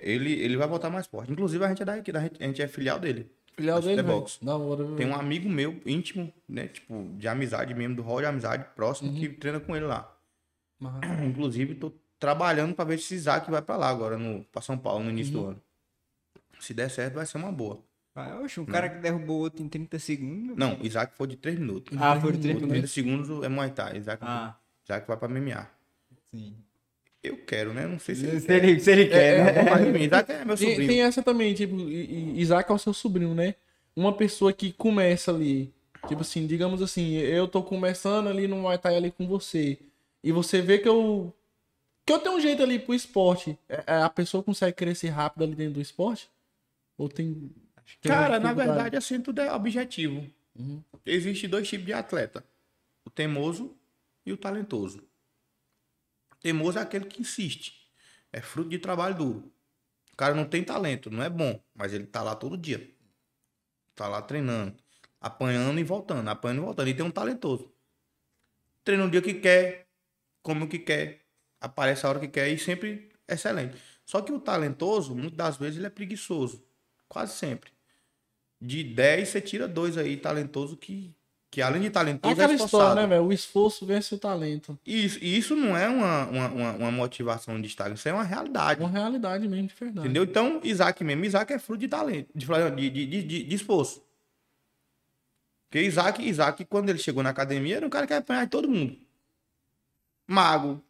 é, ele, ele vai voltar mais forte. Inclusive, a gente é daqui, a gente é filial dele. Filial dele, que é. Da hora, Tem um amigo meu, íntimo, né? Tipo, de amizade mesmo, do hall de amizade, próximo, Uhum. que treina com ele lá. Massa. <clears throat> Inclusive, tô trabalhando pra ver se Isaac vai pra lá agora, no, pra São Paulo, no início Uhum. do ano. Se der certo, vai ser uma boa. Ah, oxe, um cara que derrubou o outro em 30 segundos. Não, Isaac foi de 3 minutos. Ah, foi de três O minutos. 30 segundos é Muay Thai. Isaac, Ah. Isaac vai pra MMA. Sim. Eu quero, né? Não sei se ele Se ele, se ele quer, É, né? mas mim, Isaac é meu Tem, sobrinho. tem essa também, tipo, Isaac é o seu sobrinho, né? Uma pessoa que começa ali, tipo assim, digamos assim, eu tô começando ali no Muay Thai ali com você, e você vê que eu que eu tenho um jeito ali pro esporte, é- é, a pessoa consegue crescer rápido ali dentro do esporte? Ou tem... tem Cara, na verdade, assim, tudo é objetivo. Uhum. Existe dois tipos de atleta: o teimoso e o talentoso. O teimoso é aquele que insiste, é fruto de trabalho duro. O cara não tem talento, não é bom, mas ele tá lá todo dia. Tá lá treinando, apanhando e voltando, apanhando e voltando. E tem um talentoso. Treina um dia que quer, come o que quer, aparece a hora que quer e sempre excelente. Só que o talentoso, muitas das vezes, ele é preguiçoso. Quase sempre. De 10, você tira dois aí, talentoso, que, que além de É talentoso, é aquela esforçado. história, né, velho? O esforço vence o talento. E isso, e isso não é uma, uma, uma, motivação de Instagram, isso é uma realidade. Uma realidade mesmo, de verdade. Entendeu? Então, Isaac mesmo, Isaac é fruto de talento, de, de, de, de, esforço. Porque Isaac, Isaac, quando ele chegou na academia, era um cara que ia apanhar de todo mundo. Mago.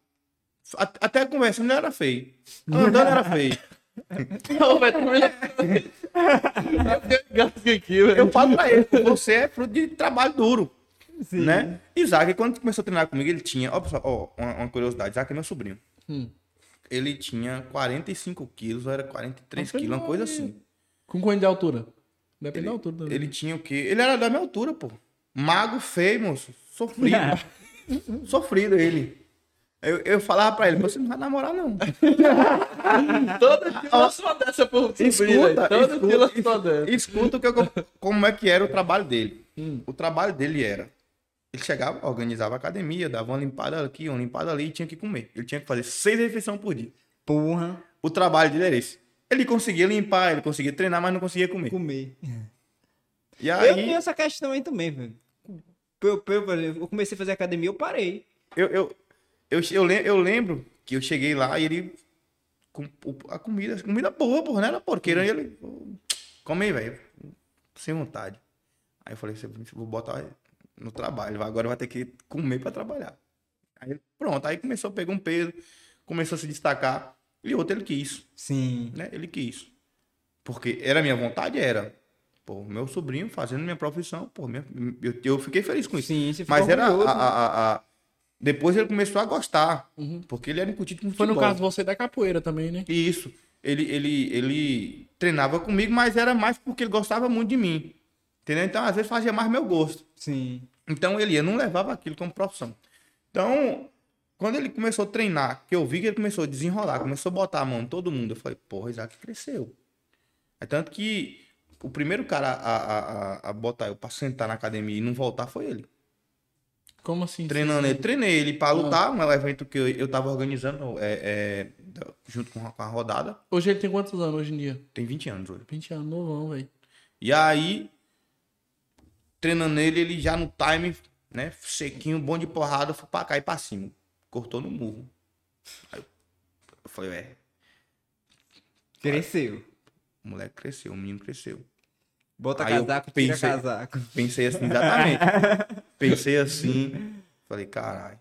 Até conversando era feio. <laughs> Andando era feio. Não, velho. Eu aqui, velho. Eu falo pra ele, você é fruto de trabalho duro. Né? Isaac, quando começou a treinar comigo, ele tinha. Ó, pessoal, ó, uma, uma curiosidade: Isaac é meu sobrinho. Hum. Ele tinha 45 quilos, era 43 quilos, uma coisa assim. Com quanto de altura? Depende da altura também. Ele tinha o quê? Ele era da minha altura, pô. Mago feio, moço. Sofrido. <laughs> Sofrido ele. Eu, eu falava pra ele, você não vai namorar, não. <laughs> Todo dia lança uma dessa sobrinho, Escuta. Todo dia escuta, lança uma dessa. escuta o que eu- como é que era o trabalho dele. Hum. O trabalho dele era. Ele chegava, organizava a academia, dava uma limpada aqui, uma limpada ali e tinha que comer. Ele tinha que fazer seis refeições por dia. Porra, O trabalho dele era esse. Ele conseguia limpar, ele conseguia treinar, mas não conseguia comer. comer. E Eu aí, tenho essa questão aí também, velho. Eu, eu, por eu comecei a fazer academia, eu parei. eu, eu, eu, eu, eu lembro que eu cheguei lá e ele. Com a comida, comida boa, porra, não era porqueira. E ele. Come aí, velho. Sem vontade. Aí eu falei, "Você- vou botar no trabalho. Agora vai ter que comer pra trabalhar. Aí pronto, aí começou a pegar um peso, começou a se destacar. E outro ele quis, Sim. né? Ele quis. Porque era minha vontade, era. Pô, meu sobrinho fazendo minha profissão, pô, minha- eu, eu fiquei feliz com isso. Sim, você Mas era a, a- a- a- Depois ele começou a gostar. Uhum. Porque ele era incutido com Foi no futebol. caso você da capoeira também, né? Isso. Ele, ele, ele treinava comigo, mas era mais porque ele gostava muito de mim. Entendeu? Então, às vezes, fazia mais meu gosto. Sim. Então, ele ia, não levava aquilo como profissão. Então, quando ele começou a treinar, que eu vi que ele começou a desenrolar, começou a botar a mão em todo mundo, eu falei, porra, Isaac cresceu. É tanto que o primeiro cara a, a, a, a botar eu pra sentar na academia e não voltar foi ele. Como assim? Treinando ele, treinei ele pra lutar, um evento que eu, eu tava organizando é, é, junto com a, com a rodada. Hoje ele tem quantos anos hoje em dia? Tem 20 anos hoje. 20 anos, novão, velho. E aí, treinando ele, ele já no time, né? Sequinho, bom de porrada, foi pra cá e pra cima. Cortou no murro. Aí eu, eu falei, é, Cresceu. O moleque cresceu, o menino cresceu. Bota Aí casaco, tira pensei- casaco. Pensei assim, exatamente. <laughs> Pensei <laughs> assim. Falei, caralho.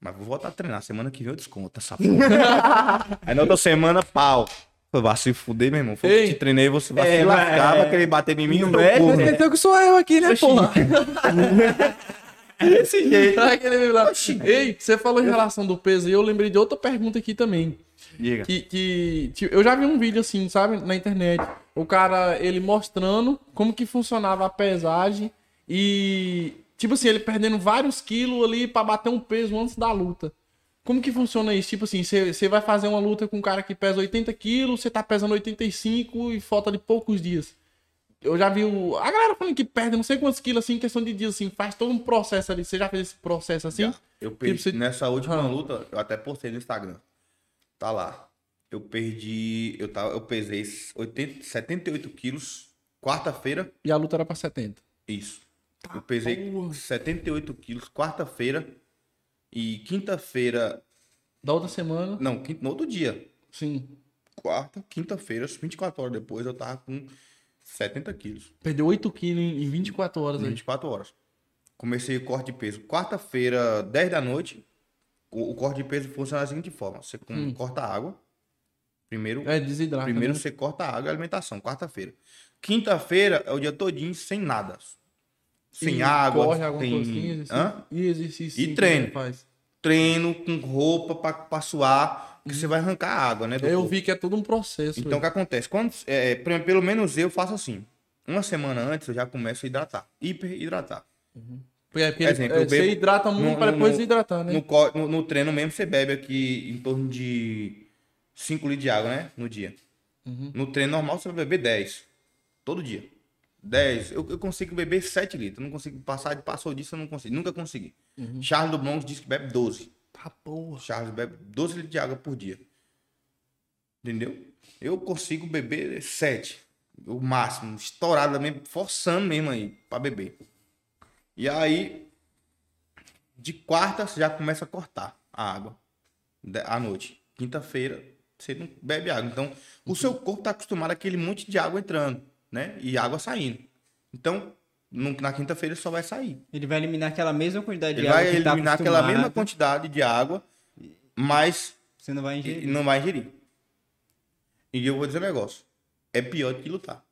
Mas vou voltar a treinar. Semana que vem eu desconto essa porra. <laughs> Aí na outra semana, pau. Falei, vai se fuder, meu irmão. Foi Ei. que te treinei, você vai É, se lascar, mas- vai querer bater em mim no Não meu é, né? Esqueceu que sou eu aqui, né, porra? <laughs> Desse jeito. Ei, você falou em relação do peso e eu lembrei de outra pergunta aqui também. Diga. Que, que tipo, eu já vi um vídeo assim, sabe, na internet. O cara, ele mostrando como que funcionava a pesagem e, tipo assim, ele perdendo vários quilos ali pra bater um peso antes da luta. Como que funciona isso? Tipo assim, você vai fazer uma luta com um cara que pesa 80 quilos, você tá pesando 85 e falta de poucos dias. Eu já vi o... a galera falando que perde não sei quantos quilos assim, em questão de dias, assim, faz todo um processo ali. Você já fez esse processo assim? Já. Eu perdi, você- nessa última Ah. luta, eu até postei no Instagram. Tá lá. Eu perdi, eu, tava, eu pesei 80, 78 quilos, quarta-feira, E a luta era pra 70. isso. Eu pesei porra. 78 quilos, quarta-feira, e quinta-feira, Da outra semana, não, quinta, no outro dia, sim. quarta, quinta-feira, 24 horas depois, eu tava com 70 quilos, Perdeu 8 quilos em em 24 horas aí. 24 horas. Comecei o corte de peso. Quarta-feira, 10 da noite, o, o corte de peso funciona da seguinte forma: você com- Hum. corta água, primeiro, É, desidrata. primeiro né? você corta a água e alimentação, quarta-feira. Quinta-feira é o dia todinho sem nada. Sem E água, Corre alguma tem... coisa exercício. Hã? E exercício. E sim, treino. Faz. treino com roupa pra suar, que você vai arrancar a água, né? Eu corpo. vi que é todo um processo. Então o que acontece? Quando, é, pre- pelo menos eu faço assim. Uma semana antes eu já começo a hidratar. Hiper-hidratar. porque, é, porque exemplo, é, você hidrata muito pra depois no- hidratar, né? No, no- no treino mesmo você bebe aqui em torno de 5 litros de água, né? No dia. Uhum. No treino normal você vai beber 10. Todo dia. 10. Eu, eu consigo beber 7 litros. Eu não consigo passar passou disso, eu não consigo. Nunca consegui. Uhum. Charles do Bronx diz que bebe 12. Tá porra. Charles bebe 12 litros de água por dia. Entendeu? Eu consigo beber 7. O máximo. Estourado mesmo, forçando mesmo aí pra beber. E aí, de quarta, você já começa a cortar a água. À noite. Quinta-feira, você não bebe água. Então, o seu corpo tá acostumado àquele monte de água entrando, né? E água saindo. Então, no- na quinta-feira só vai sair. Ele vai eliminar aquela mesma quantidade de Ele água vai que tá eliminar aquela mesma quantidade de água, mas Você não vai ingerir. não vai ingerir. E eu vou dizer um negócio. É pior do que lutar.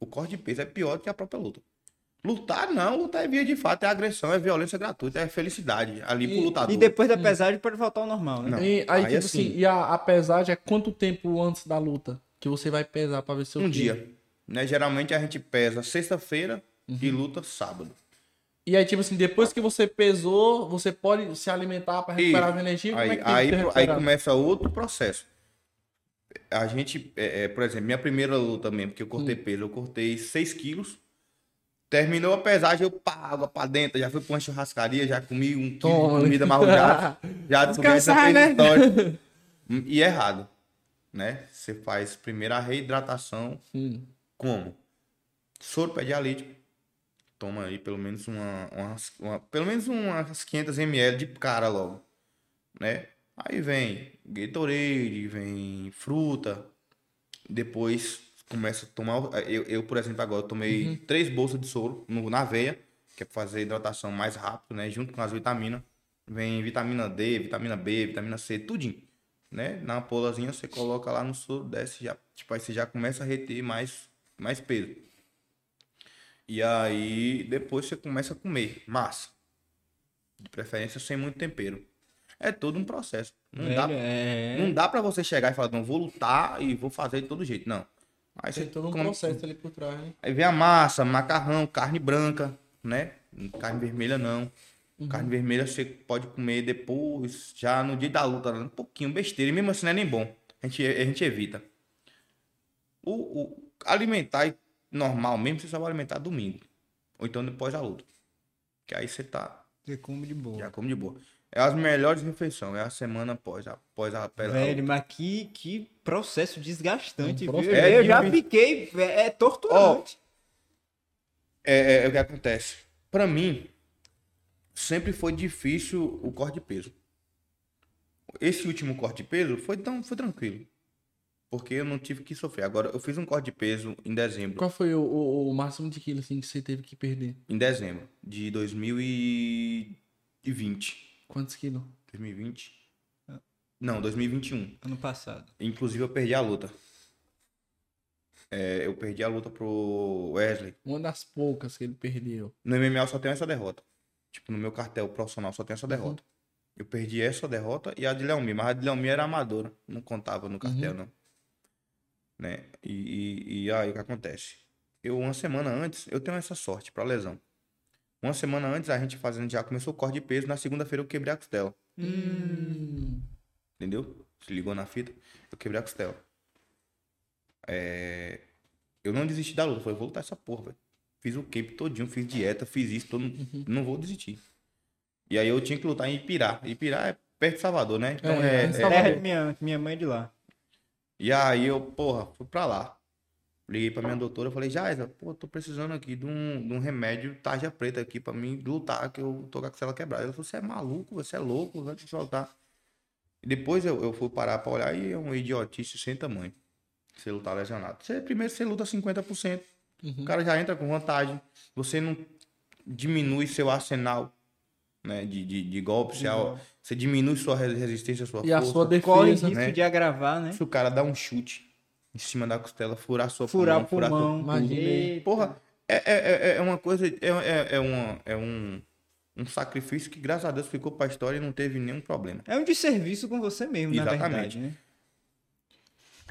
O corte de peso é pior do que a própria luta. Lutar não, lutar é via de fato, é agressão, é violência gratuita, é felicidade ali pro E- lutador. E depois da pesagem pode voltar ao normal, né? Não. E, aí, Aí, tipo assim- assim, e a, a pesagem é quanto tempo antes da luta que você vai pesar pra ver seu Um peso? dia. Né? Geralmente a gente pesa sexta-feira e Uhum. luta sábado. E aí, tipo assim, depois que você pesou, você pode se alimentar pra recuperar a energia? Aí, é aí, aí começa outro processo. A gente, é, é, por exemplo, minha primeira luta mesmo, que eu Hum. cortei peso, eu cortei 6 quilos. Terminou a pesagem, eu pá, água pra dentro, já fui pra uma churrascaria, já comi um quilo Toma. de comida marrojada. <laughs> já descobri essa né? história. <laughs> E errado, né? Você faz primeiro a reidratação, Hum. como? Soro pedialítico. Toma aí pelo menos uma, umas- uma- pelo menos umas 500 ml de cara logo, né? Aí vem Gatorade, vem fruta. Depois começa a tomar. Eu, eu, por exemplo, agora tomei três bolsas de soro no, na veia, que é pra fazer hidratação mais rápido, né? Junto com as vitaminas. Vem vitamina D, vitamina B, vitamina C, tudinho. Né? Na ampolazinha você coloca lá no soro, desce, já, tipo, aí você já começa a reter mais, mais peso. E aí depois você começa a comer massa. De preferência sem muito tempero. É todo um processo. Não dá, é... não dá pra você chegar e falar, não, vou lutar e vou fazer de todo jeito. Não. Aí Tem você todo um come- processo ali por trás, né? Aí vem a massa, macarrão, carne branca, né? Carne vermelha não. Carne vermelha você pode comer depois, já no dia da luta, um pouquinho besteira, e mesmo assim não é nem bom. A gente, a gente evita. O, o alimentar normal mesmo, você só vai alimentar domingo. Ou então depois da luta. Que aí você tá, Você come de boa. já come de boa. É as melhores refeições, é a semana após, após a, a Velho, mas que, que processo desgastante, Um viu? processo. eu já fiquei... É, é torturante. É, é, é o que acontece. Pra mim, sempre foi difícil o corte de peso. Esse último corte de peso foi, tão, foi tranquilo. Porque eu não tive que sofrer. Agora, eu fiz um corte de peso em dezembro. Qual foi o, o- o máximo de quilos assim, que você teve que perder? Em dezembro de 2020. Quantos quilos? 2020? Não, 2021. Ano passado. Inclusive, eu perdi a luta. É, eu perdi a luta pro Wesley. Uma das poucas que ele perdeu. No MMA só tenho essa derrota. Tipo, no meu cartel profissional só tenho essa derrota. Eu perdi essa derrota e a de Leomi, mas a de Leomi era amadora. Não contava no cartel, não. Né? E, e, e aí o que acontece? Eu, uma semana antes, eu tenho essa sorte pra lesão. Uma semana antes, a gente fazendo já começou o corte de peso. Na segunda-feira eu quebrei a costela. Hum. Entendeu? Se ligou na fita, eu quebrei a costela. É... Eu não desisti da luta. Falei, vou lutar essa porra, velho. Fiz o cape todinho, fiz dieta, fiz isso, todo... não vou desistir. E aí eu tinha que lutar em Ipirá. Ipirá é perto de Salvador, né? Então É, é. é Salvador. Terra de minha, minha mãe é de lá. E aí eu, porra, fui pra lá. Liguei pra minha doutora, falei, Jaisa, pô, tô precisando aqui de um, de um remédio tarja preta aqui pra mim lutar, que eu tô com a costela quebrada. Ela falou, você é maluco, você é louco, vai te soltar. E depois eu, eu fui parar pra olhar e é um idiotice sem tamanho. Você lutar lesionado. Você, primeiro você luta 50%. O cara já entra com vantagem. Você não diminui seu arsenal né, de, de, de golpes. Você, você diminui sua res- resistência, sua E a força. sua Corre defesa. risco né? de agravar, né? Se o cara dá um chute em cima da costela, furar sua Furar pulmão, furar pulmão. Imagina. Porra, é, é, é- é uma coisa, é, é, é, uma, é um, um sacrifício que, graças a Deus, ficou pra história e não teve nenhum problema. É um desserviço com você mesmo, na Exatamente. verdade, né?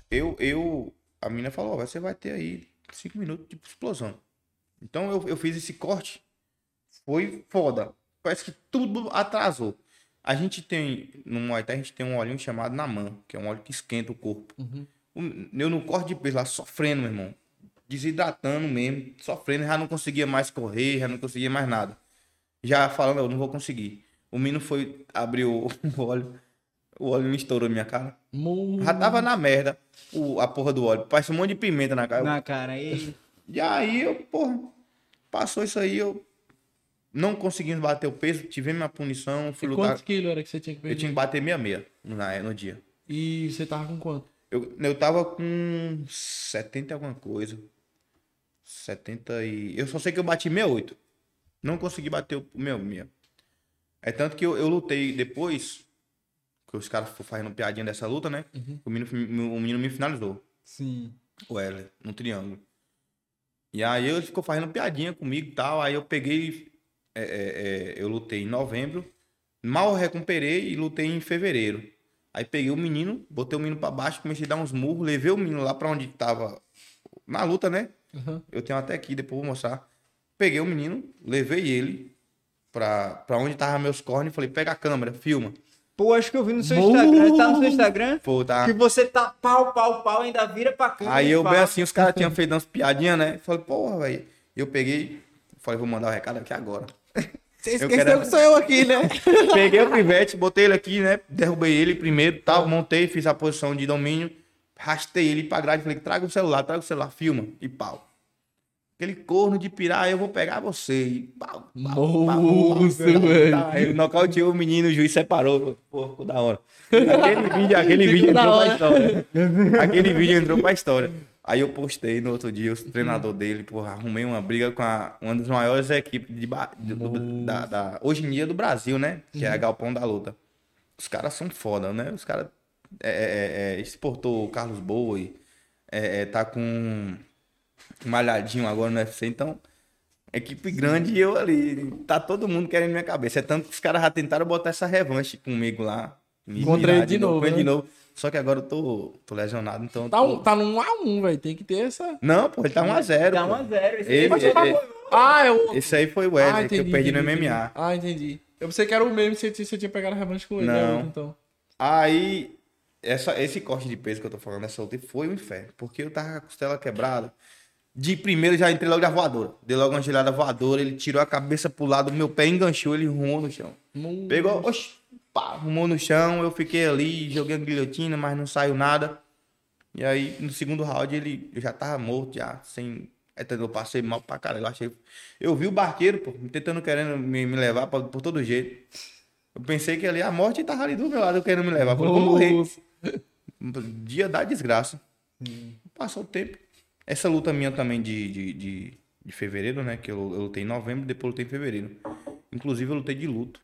Eu, eu, a menina falou, ó, você vai ter aí cinco minutos de explosão. Então eu, eu fiz esse corte, foi foda. Parece que tudo atrasou. A gente tem, no Muay Thai, a gente tem um olhinho chamado Naman, que é um óleo que esquenta o corpo. Um- Eu no corte de peso lá, sofrendo, meu irmão. Desidratando mesmo, sofrendo, já não conseguia mais correr, já não conseguia mais nada. Já falando, eu não vou conseguir. O menino foi, abriu o <laughs> óleo, o óleo não estourou na minha cara. Já tava na merda o, a porra do óleo. Parece um monte de pimenta na cara. Na cara aí. E aí, eu, porra, passou isso aí, eu não conseguimos bater o peso, tive minha punição, fui E lutar. quantos quilos era que você tinha que Eu perder? tinha que bater meia meia no dia. E você tava com quanto? Eu, eu tava com 70 e alguma coisa. 70 e. Eu só sei que eu bati 68. Não consegui bater o meu meia. É tanto que eu, eu lutei depois. Que os caras fazendo piadinha dessa luta, né? O, menino, o menino me finalizou. Sim. o Wesley, no triângulo. E aí ele ficou fazendo piadinha comigo e tal. Aí eu peguei. é, é, é, eu lutei em novembro. Mal recuperei e lutei em fevereiro. Aí peguei o menino, botei o menino pra baixo, comecei a dar uns murros, levei o menino lá pra onde tava. Na luta, né? Uhum. Eu tenho até aqui, depois vou mostrar. Peguei o menino, levei ele pra, pra onde tava meus cornes e falei: pega a câmera, filma. Pô, acho que eu vi no seu Instagram. Tá no seu Instagram? Pô, tá. Que você tá pau, pau, pau, ainda vira pra câmera. Aí eu bem assim, os caras tinham feito umas piadinhas, né? Falei, porra, velho. Eu peguei, falei, vou mandar o recado aqui agora. Você Eu esqueceu quero- que sou eu aqui, né? <laughs> Peguei o pivete, botei ele aqui, né? Derrubei ele primeiro, tal, montei, fiz a posição de domínio, rastei ele pra grade, falei, traga o celular, traga o celular, filma, e pau. Aquele corno de pirar, eu vou pegar você. E pau, pau, pau, Nossa, pau, velho. Tá, Ele nocauteou o menino, o juiz separou. Ficou da hora. Aquele <laughs> vídeo, aquele vídeo entrou pra história. <laughs> Aquele vídeo entrou pra história. Aí eu postei no outro dia, o treinador dele, porra, arrumei uma briga com a, uma das maiores equipes de, ba- do- da, da- hoje em dia do Brasil, né? Que é a Galpão da Luta. Os caras são foda, né? Os caras é, é, é, exportou o Carlos Boi, é, é, tá com malhadinho agora no UFC, então equipe grande e eu ali, tá todo mundo querendo minha cabeça. É tanto que os caras já tentaram botar essa revanche comigo lá. me Contra virar ele de novo, com ele né? de novo. Só que agora eu tô, tô lesionado, então. Tá, tô- um, tá num A1, velho. Tem que ter essa. Não, pô, ele tá 1x0. Dá pô. um a zero. Esse Ele- aí ele- foi- ele- Ah, eu. Esse aí foi o Wesley, ah, que eu perdi no entendi, MMA. entendi. Ah, entendi. Eu pensei que era o mesmo, você, você tinha pegado a revanche com ele. Não. né, então. Aí, essa, esse corte de peso que eu tô falando, essa luta, foi um inferno. Porque eu tava com a costela quebrada. De primeiro já entrei logo na voadora. Dei logo uma gelada voadora, ele tirou a cabeça pro lado, meu pé enganchou, ele rumou no chão. Pegou, oxi, pá, arrumou no chão, eu fiquei ali, joguei a guilhotina, mas não saiu nada. E aí, no segundo round, ele eu já tava morto, já, sem. É, Eu passei mal pra caralho. Eu, achei... eu vi o barqueiro, pô, tentando querendo me, me levar pra- por todo jeito. Eu pensei que ali a morte tava ali do meu lado querendo me levar. Falei, vou morrer. Dia da desgraça. Passou o tempo. Essa luta minha também de, de, de, de fevereiro, né? Que eu, eu lutei em novembro, depois eu lutei em fevereiro. Inclusive eu lutei de luto.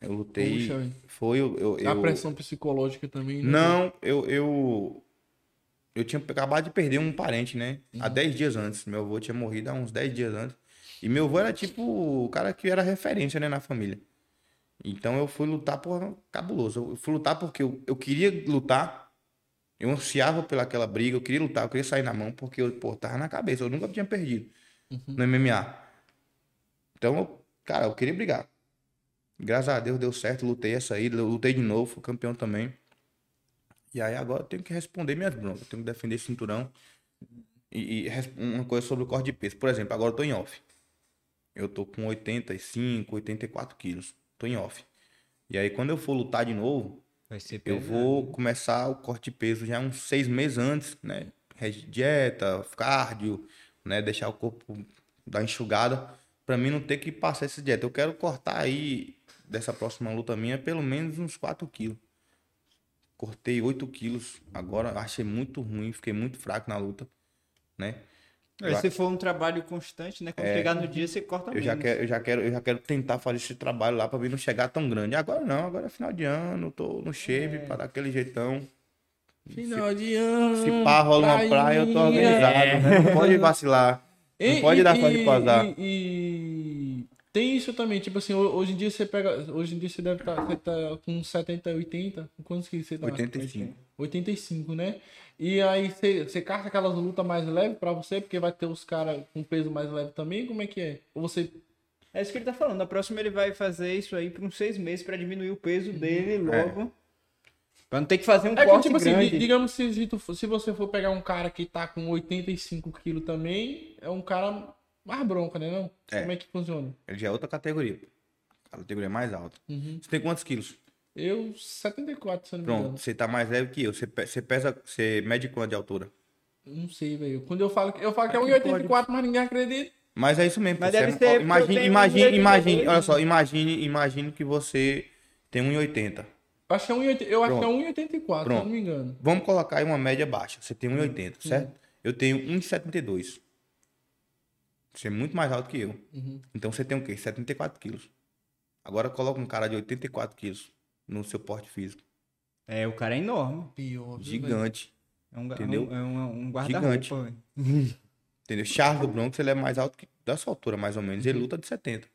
Eu lutei. Puxa, foi eu. eu, A eu- pressão psicológica também. né? Não, eu, eu. Eu tinha acabado de perder um parente, né? Há 10 dias antes. Meu avô tinha morrido há uns 10 dias antes. E meu avô era tipo o cara que era referência, né, na família. Então eu fui lutar por cabuloso. Eu fui lutar porque eu, eu queria lutar. Eu ansiava pelaquela briga, eu queria lutar, eu queria sair na mão, porque eu, pô, tava na cabeça, eu nunca tinha perdido no MMA. Então, cara, eu queria brigar. Graças a Deus deu certo, lutei essa aí, lutei de novo, fui campeão também. E aí agora eu tenho que responder minhas broncas, eu tenho que defender cinturão. E, e uma coisa sobre o corte de peso. Por exemplo, agora eu tô em off. Eu tô com 85, 84 quilos. Tô em off. E aí quando eu for lutar de novo, Vai ser eu pesado. vou começar o corte de peso já uns seis meses antes, né? Dieta, cardio, né? Deixar o corpo dar enxugada, pra mim não ter que passar essa dieta. Eu quero cortar aí, dessa próxima luta minha, pelo menos uns 4 quilos. Cortei 8 quilos agora, achei muito ruim, fiquei muito fraco na luta, né? Se for um trabalho constante, né? Quando chegar no dia, você corta Eu menos. já, quero, eu, já quero, eu já quero tentar fazer esse trabalho lá pra mim não chegar tão grande. Agora não, agora é final de ano, tô no shape pra dar aquele jeitão. Final de ano. Se pá, rola uma praia, eu tô organizado. né? Não pode <laughs> vacilar. Não E- pode e- dar e- de pausar. E, e tem isso também, tipo assim, ho- hoje em dia você pega. Hoje em dia você deve estar tá, com 70, 80. Quantos que você tá? 85. 85, né? E aí você, carta aquelas lutas mais leves pra você, porque vai ter os caras com peso mais leve também? Como é que é? Ou você. É isso que ele tá falando. Na próxima ele vai fazer isso aí por uns seis meses pra diminuir o peso dele logo. Pra não ter que fazer um É que, corte tipo assim, grande. di- digamos se, se tu for- se você for pegar um cara que tá com 85 quilos também, é um cara mais bronca, né? Não? É. Como é que funciona? Ele já é outra categoria. A categoria mais alta. Uhum. Você tem quantos quilos? Eu, 74, se eu não me engano. Pronto, você tá mais leve que eu. Você, pe- você pesa. Você mede quanto de altura? Não sei, velho. Quando eu falo, eu falo que é Aqui 1,84, mas ninguém acredita. Mas é isso mesmo. Mas você deve é- ser ó, porque eu imagine, tenho imagine, 1,82, imagine, olha né? só, imagine, imagine que você tem 1,80. Eu acho que é 1,80 eu acho que é Pronto. 1,84, se eu não Pronto. me engano. Vamos colocar aí uma média baixa. Você tem 1,80, Uhum. certo? Eu tenho 1,72. Você é muito mais alto que eu. Uhum. Então você tem o quê? 74 quilos. Agora coloca um cara de 84 quilos no seu porte físico. É, o cara é enorme. Pior. Gigante. É um, Entendeu? um, é um, um Gigante. guarda-roupa. <laughs> Entendeu? Charles do Bronx, ele é mais alto que da sua altura, mais ou menos. Uhum. Ele luta de 70.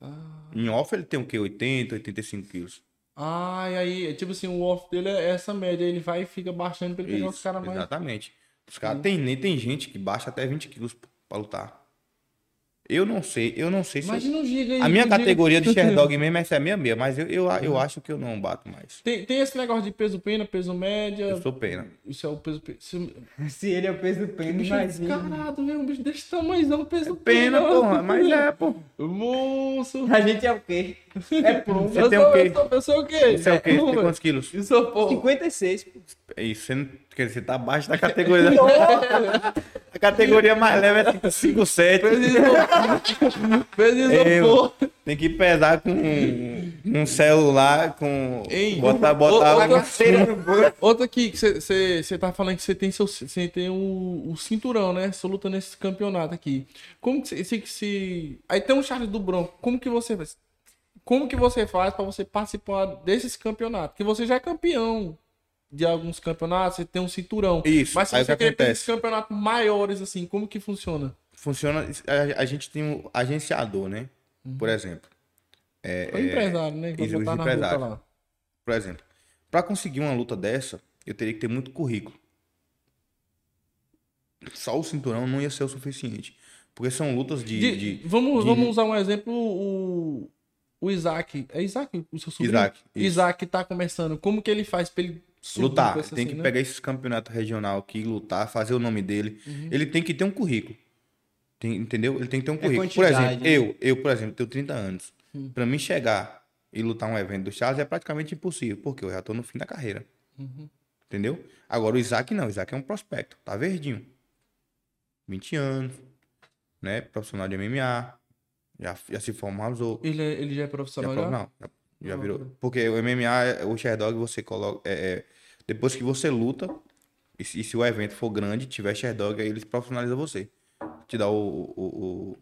Ah. Em off, ele tem o quê? 80, 85 quilos. Ah, e aí, tipo assim, o off dele é essa média, ele vai e fica baixando pra ele pegar os caras mais. exatamente. Os caras tem, nem tem gente que baixa até 20 quilos pra lutar. Eu não sei, eu não sei se. eu- um aí. A minha um giga- categoria de Sherdog mesmo essa é a minha meia, mas eu, eu, eu acho que eu não bato mais. Tem, tem esse negócio de peso pena, peso média. Eu sou pena. Isso é o peso pena. Isso... Se ele é o peso pênis, Bicho imagina. descarado, velho. Um bicho desse tamanhozão, peso Pena, porra, mas é, pô. <laughs> Moço. A gente é o quê? É <laughs> plumbo. Você eu, tem sou, o quê? eu, sou, eu sou o quê? Você é o quê? Você tem velho. quantos quilos? Eu sou, pô. 56. pô. É isso, você, não, quer dizer, você tá abaixo da categoria. <laughs> a categoria mais leve é 5, 7. Fez isopor. Fez Eu- isopor. Tem que pesar com um celular, com. Ei, botar, botar um- Carteira no bolso. Outra aqui, que você tá falando que você tem, seu, você tem o, o cinturão, né? Você luta nesse campeonato aqui. Como que você. Se, aí tem um Charles do Bronco. Como que você faz? Como que você faz pra você participar desses campeonatos? Que você já é campeão de alguns campeonatos, você tem um cinturão. Isso, Mas se aí você que quer ter esses campeonatos maiores, assim, como que funciona? Funciona. A, a gente tem um agenciador, né? Por exemplo. É, o empresário, né? Que os empresários. lá. Por exemplo, para conseguir uma luta dessa, eu teria que ter muito currículo. Só o cinturão não ia ser o suficiente. Porque são lutas de. De- de- vamos, de- vamos usar um exemplo, o, o Isaac. É Isaac o seu sobrinho? Isaac, isso. Isaac tá começando. Como que ele faz pra ele subir lutar. essa tem assim, que né? pegar esses campeonatos regional aqui, lutar, fazer o nome dele. Uhum. Ele tem que ter um currículo. Tem- entendeu? Ele tem que ter um É currículo. por exemplo, né? eu, eu, por exemplo, tenho 30 anos. Hum. Pra mim chegar e lutar um evento do Charles é praticamente impossível, porque eu já tô no fim da carreira. Uhum. Entendeu? Agora o Isaac não, o Isaac é um prospecto, tá verdinho. 20 anos, né? Profissional de MMA. Já, já se formalizou. Ele, é- ele já é Já, profissional pro- já? não, já, já Não, virou. não. Porque o MMA, é- o Sherdog, você coloca. é- é, depois que você luta, E se, e se o evento for grande, tiver Sherdog, aí eles profissionalizam você. Te dá o, o, o,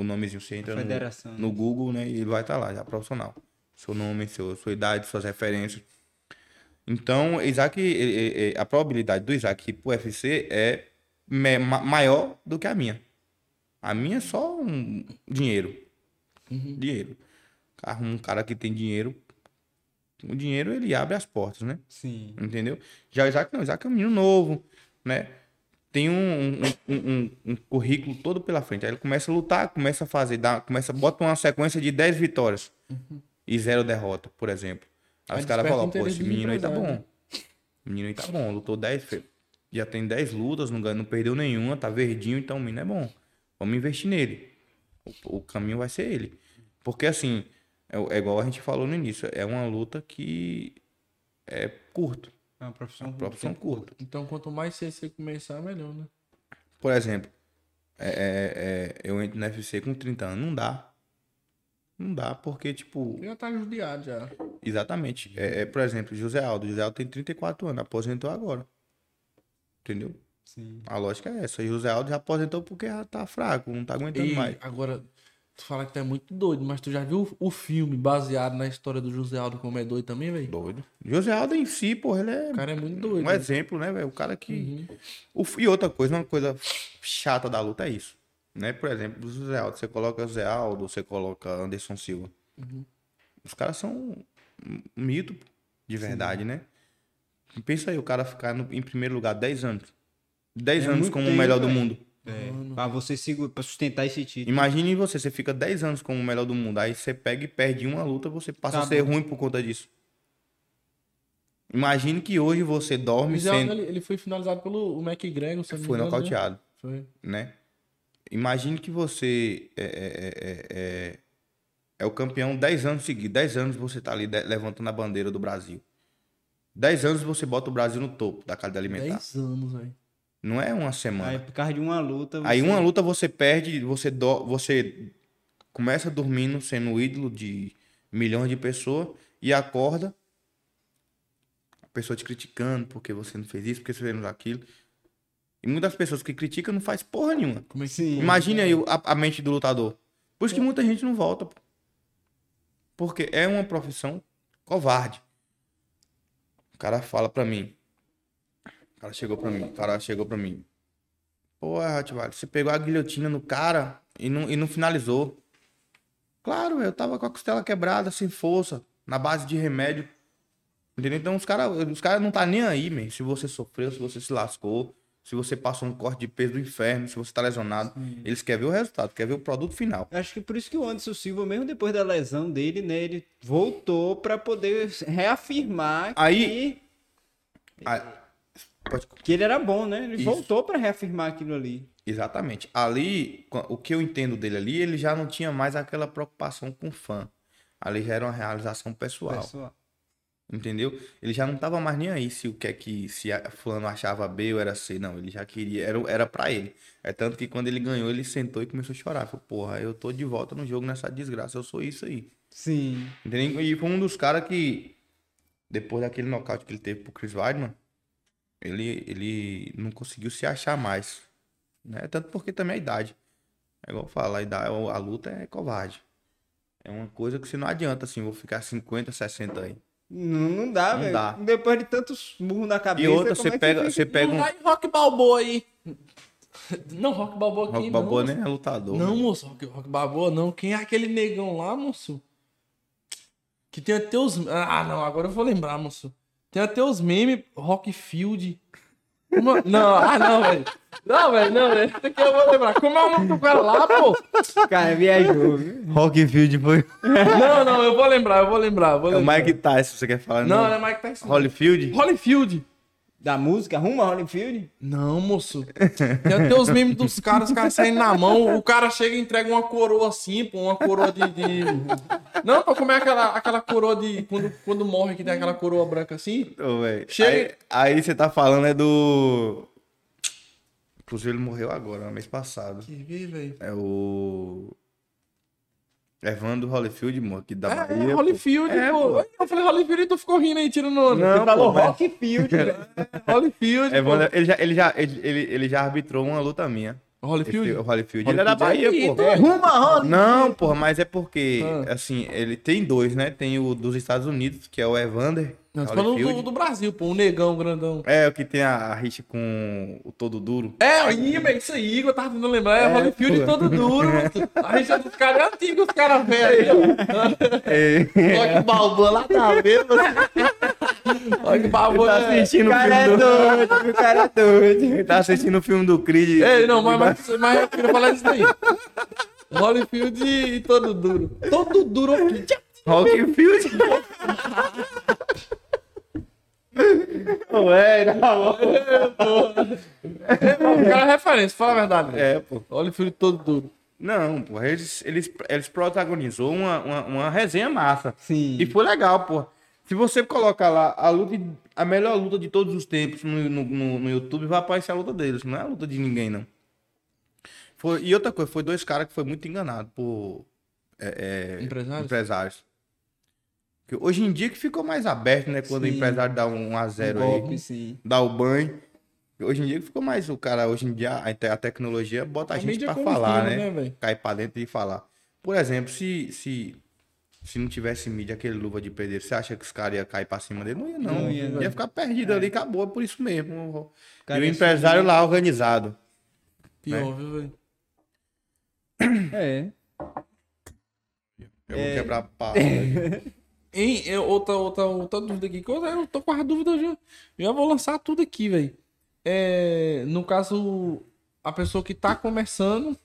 o nomezinho, você entra no- Federação. no, Google, né? E ele vai estar lá, já profissional. Seu nome, seu, sua idade, suas referências. Então, Isaac, a probabilidade do Isaac ir pro UFC é maior do que a minha. A minha é só um dinheiro. Dinheiro. Arruma um cara que tem dinheiro. O dinheiro, ele abre as portas, né? Sim. Entendeu? Já o Isaac não, o Isaac é um menino novo, né? Tem um, um, um, um- currículo todo pela frente. Aí ele começa a lutar, começa a fazer, dá, começa, bota uma sequência de 10 vitórias e zero derrota, por exemplo. Aí os caras falam, pô, esse menino aí tá bom. O menino aí tá bom, lutou 10, fe- já tem 10 lutas, não, não perdeu nenhuma, tá verdinho, então o menino é bom. Vamos investir nele. O, o caminho vai ser ele. Porque assim, é, é igual a gente falou no início, é uma luta que é curto. É uma profissão. Profissão curta. Então, quanto mais cedo você começar, melhor, né? Por exemplo, é, é, é, eu entro no UFC com 30 anos. Não dá. Não dá, porque, tipo, Já tá judiado já. exatamente. É, é, por exemplo, José Aldo. José Aldo tem 34 anos, aposentou agora. Entendeu? Sim. A lógica é essa. E José Aldo já aposentou porque já tá fraco, não tá aguentando E mais. agora, tu fala que tu é muito doido, mas tu já viu o filme baseado na história do José Aldo como é doido também, velho? Doido. José Aldo em si, porra, ele é O cara é muito doido. um né? exemplo, né, velho? O cara que. O- E outra coisa, uma coisa chata da luta é isso. Né? Por exemplo, o José Aldo, você coloca José Aldo, você coloca Anderson Silva. Os caras são um mito de verdade, né? Pensa aí, o cara ficar no- em primeiro lugar 10 anos. 10 É anos como o melhor do velho. mundo. É, pra você segu- pra sustentar esse título. Imagine você, você fica 10 anos como o melhor do mundo. Aí você pega e perde uma luta, você passa a ser Acabou. ruim por conta disso. Imagine que hoje você dorme Aldo, sendo. ele, ele foi finalizado pelo McGregor, Foi engano, né? nocauteado. Foi. né? Imagine que você é, é, é, é, é o campeão 10 anos seguidos. 10 anos você tá ali de- levantando a bandeira do Brasil. 10 anos você bota o Brasil no topo da cadeia alimentar. 10 anos, velho. Não é uma Aí, semana. por causa de uma luta. Aí você- uma luta você perde, você, do, você começa dormindo sendo o ídolo de milhões de pessoas e acorda a pessoa te criticando porque você não fez isso, porque você fez aquilo. E muitas pessoas que criticam não faz porra nenhuma. Como é que Sim. Imagine aí a, a mente do lutador. Por isso que muita gente não volta. pô. Porque é uma profissão covarde. O cara fala pra mim. O cara chegou pra mim. O cara chegou pra mim. Pô, Rottweiler, você pegou a guilhotina no cara e não, e não finalizou. Claro, eu tava com a costela quebrada, sem força, na base de remédio. Entendeu? Então os caras os cara não tá nem aí, man. Se você sofreu, se você se lascou, se você passou um corte de peso do inferno, se você tá lesionado. Eles querem ver o resultado, querem ver o produto final. Acho que por isso que o Anderson Silva, mesmo depois da lesão dele, né, ele voltou pra poder reafirmar Aí- Ah, pode- que, ele era bom, né? Ele Isso. voltou pra reafirmar aquilo ali. Exatamente. Ali, o que eu entendo dele ali, ele já não tinha mais aquela preocupação com o fã. Ali já era uma realização pessoal. Pessoal. Entendeu? Ele já não tava mais nem aí se o que é que se a fulano achava B ou era C, não, ele já queria, era era para ele. É tanto que quando ele ganhou, ele sentou e começou a chorar. Falou, porra, eu tô de volta no jogo nessa desgraça, eu sou isso aí. Sim. Entendeu? E foi um dos caras que depois daquele nocaute que ele teve pro Chris Weidman, ele ele não conseguiu se achar mais, né? Tanto porque também a idade. É igual eu falo, a, idade, a luta é covarde. É uma coisa que você não adianta assim, vou ficar 50, 60 aí. Não, não dá, Não velho. dá. Depois de tantos murros na cabeça. E outra, como você é que pega, você pega um Não, vai Rock Balboa aí. <laughs> Não, Rock Balboa aqui Rock não. Balboa moço. nem é lutador. Não, moço, Rock, Rock Balboa não. Quem é aquele negão lá, moço? Que tem até os. Ah, não, agora eu vou lembrar, moço. Tem até os memes Rockfield. É- Não, ah, não, velho. Não, velho, não, velho. Isso aqui eu vou lembrar. Como é o nome do cara lá, pô? Cara viajou, viu? Rockfield foi. Não, não, eu vou lembrar, eu vou lembrar. eu Vou É o lembrar. Mike Tyson, você quer falar? Não, não é Mike Tyson. não. Holyfield? Holyfield. Da música, Rumo a Holyfield? Não, moço. Tem até os memes dos caras, os caras saem na mão, o cara chega e entrega uma coroa assim, pô, uma coroa de. de- Não, pra comer aquela, aquela coroa de. Quando, quando morre que tem aquela coroa branca assim. Ô, velho. Chega- Aí, aí você tá falando é do. Inclusive ele morreu agora, no mês passado. Que vê, velho. É o. Evandro Holyfield, mano, aqui da É, Bahia. pô. Holyfield, É, pô. pô. Eu falei Holyfield e tu ficou rindo aí, tirando onda. Não, Você falou pô, mas- Rockfield, <laughs> né? Holyfield, Evandro, ele já, ele, já, ele, ele já arbitrou uma luta minha. Holyfield? Esse, o Holyfield. Ele é da Holyfield é Bahia, aqui, pô. né? Ruma, Rock. Não, porra, mas é porque, Ah. assim, ele tem dois, né? Tem o dos Estados Unidos, que é o Evander Não, tô falando do, Holyfield. do Brasil, pô. Um negão grandão. É, o que tem a, a rixa com o todo duro. É, velho, isso aí, eu tava tentando lembrar. É, É, Holyfield pô. todo duro. A gente é dos caras antigos, os caras velhos. <laughs> É, Olha que balbão lá tá vendo? Olha que balbão. tá é. assistindo O o cara é filme do... doido, o cara é doido. Ele tá assistindo o filme do Creed. Ei, não, mas, mas, mas eu queria falar disso aí. Holyfield e todo duro. Todo duro aqui. Rockfield. Ué, não. O cara é referência, fala a verdade. É, pô. Holyfield todo duro. Não, pô, eles, eles, eles protagonizou uma, uma, uma resenha massa. Sim. E foi legal, pô. Se você colocar lá a luta, a melhor luta de todos os tempos no, no, no, YouTube, vai aparecer a luta deles. Não é a luta de ninguém, não. Foi, e outra coisa, foi dois caras que foi muito enganado por é, é, Empresários? empresários. Porque hoje em dia que ficou mais aberto, né? Quando Sim. o empresário dá um a zero golpe, aí, sim. dá o banho. Hoje em dia que ficou mais o cara, hoje em dia a, a tecnologia bota a, A gente como falar, né? né? Cair pra dentro e falar. Por exemplo, se, se, se não tivesse mídia, aquele luva de pedreiro, você acha que os caras iam cair pra cima dele? Não ia, não. Não ia, ia, ficar perdido ali, acabou, é por isso mesmo. Cara, e o é empresário lá organizado. Pior, viu, velho? É. Eu É. vou quebrar pau. <laughs> Hein, eu- outra, outra, outra dúvida aqui, que eu, eu tô com a dúvida, eu já, já vou lançar tudo aqui, velho. É, no caso, a pessoa que tá começando,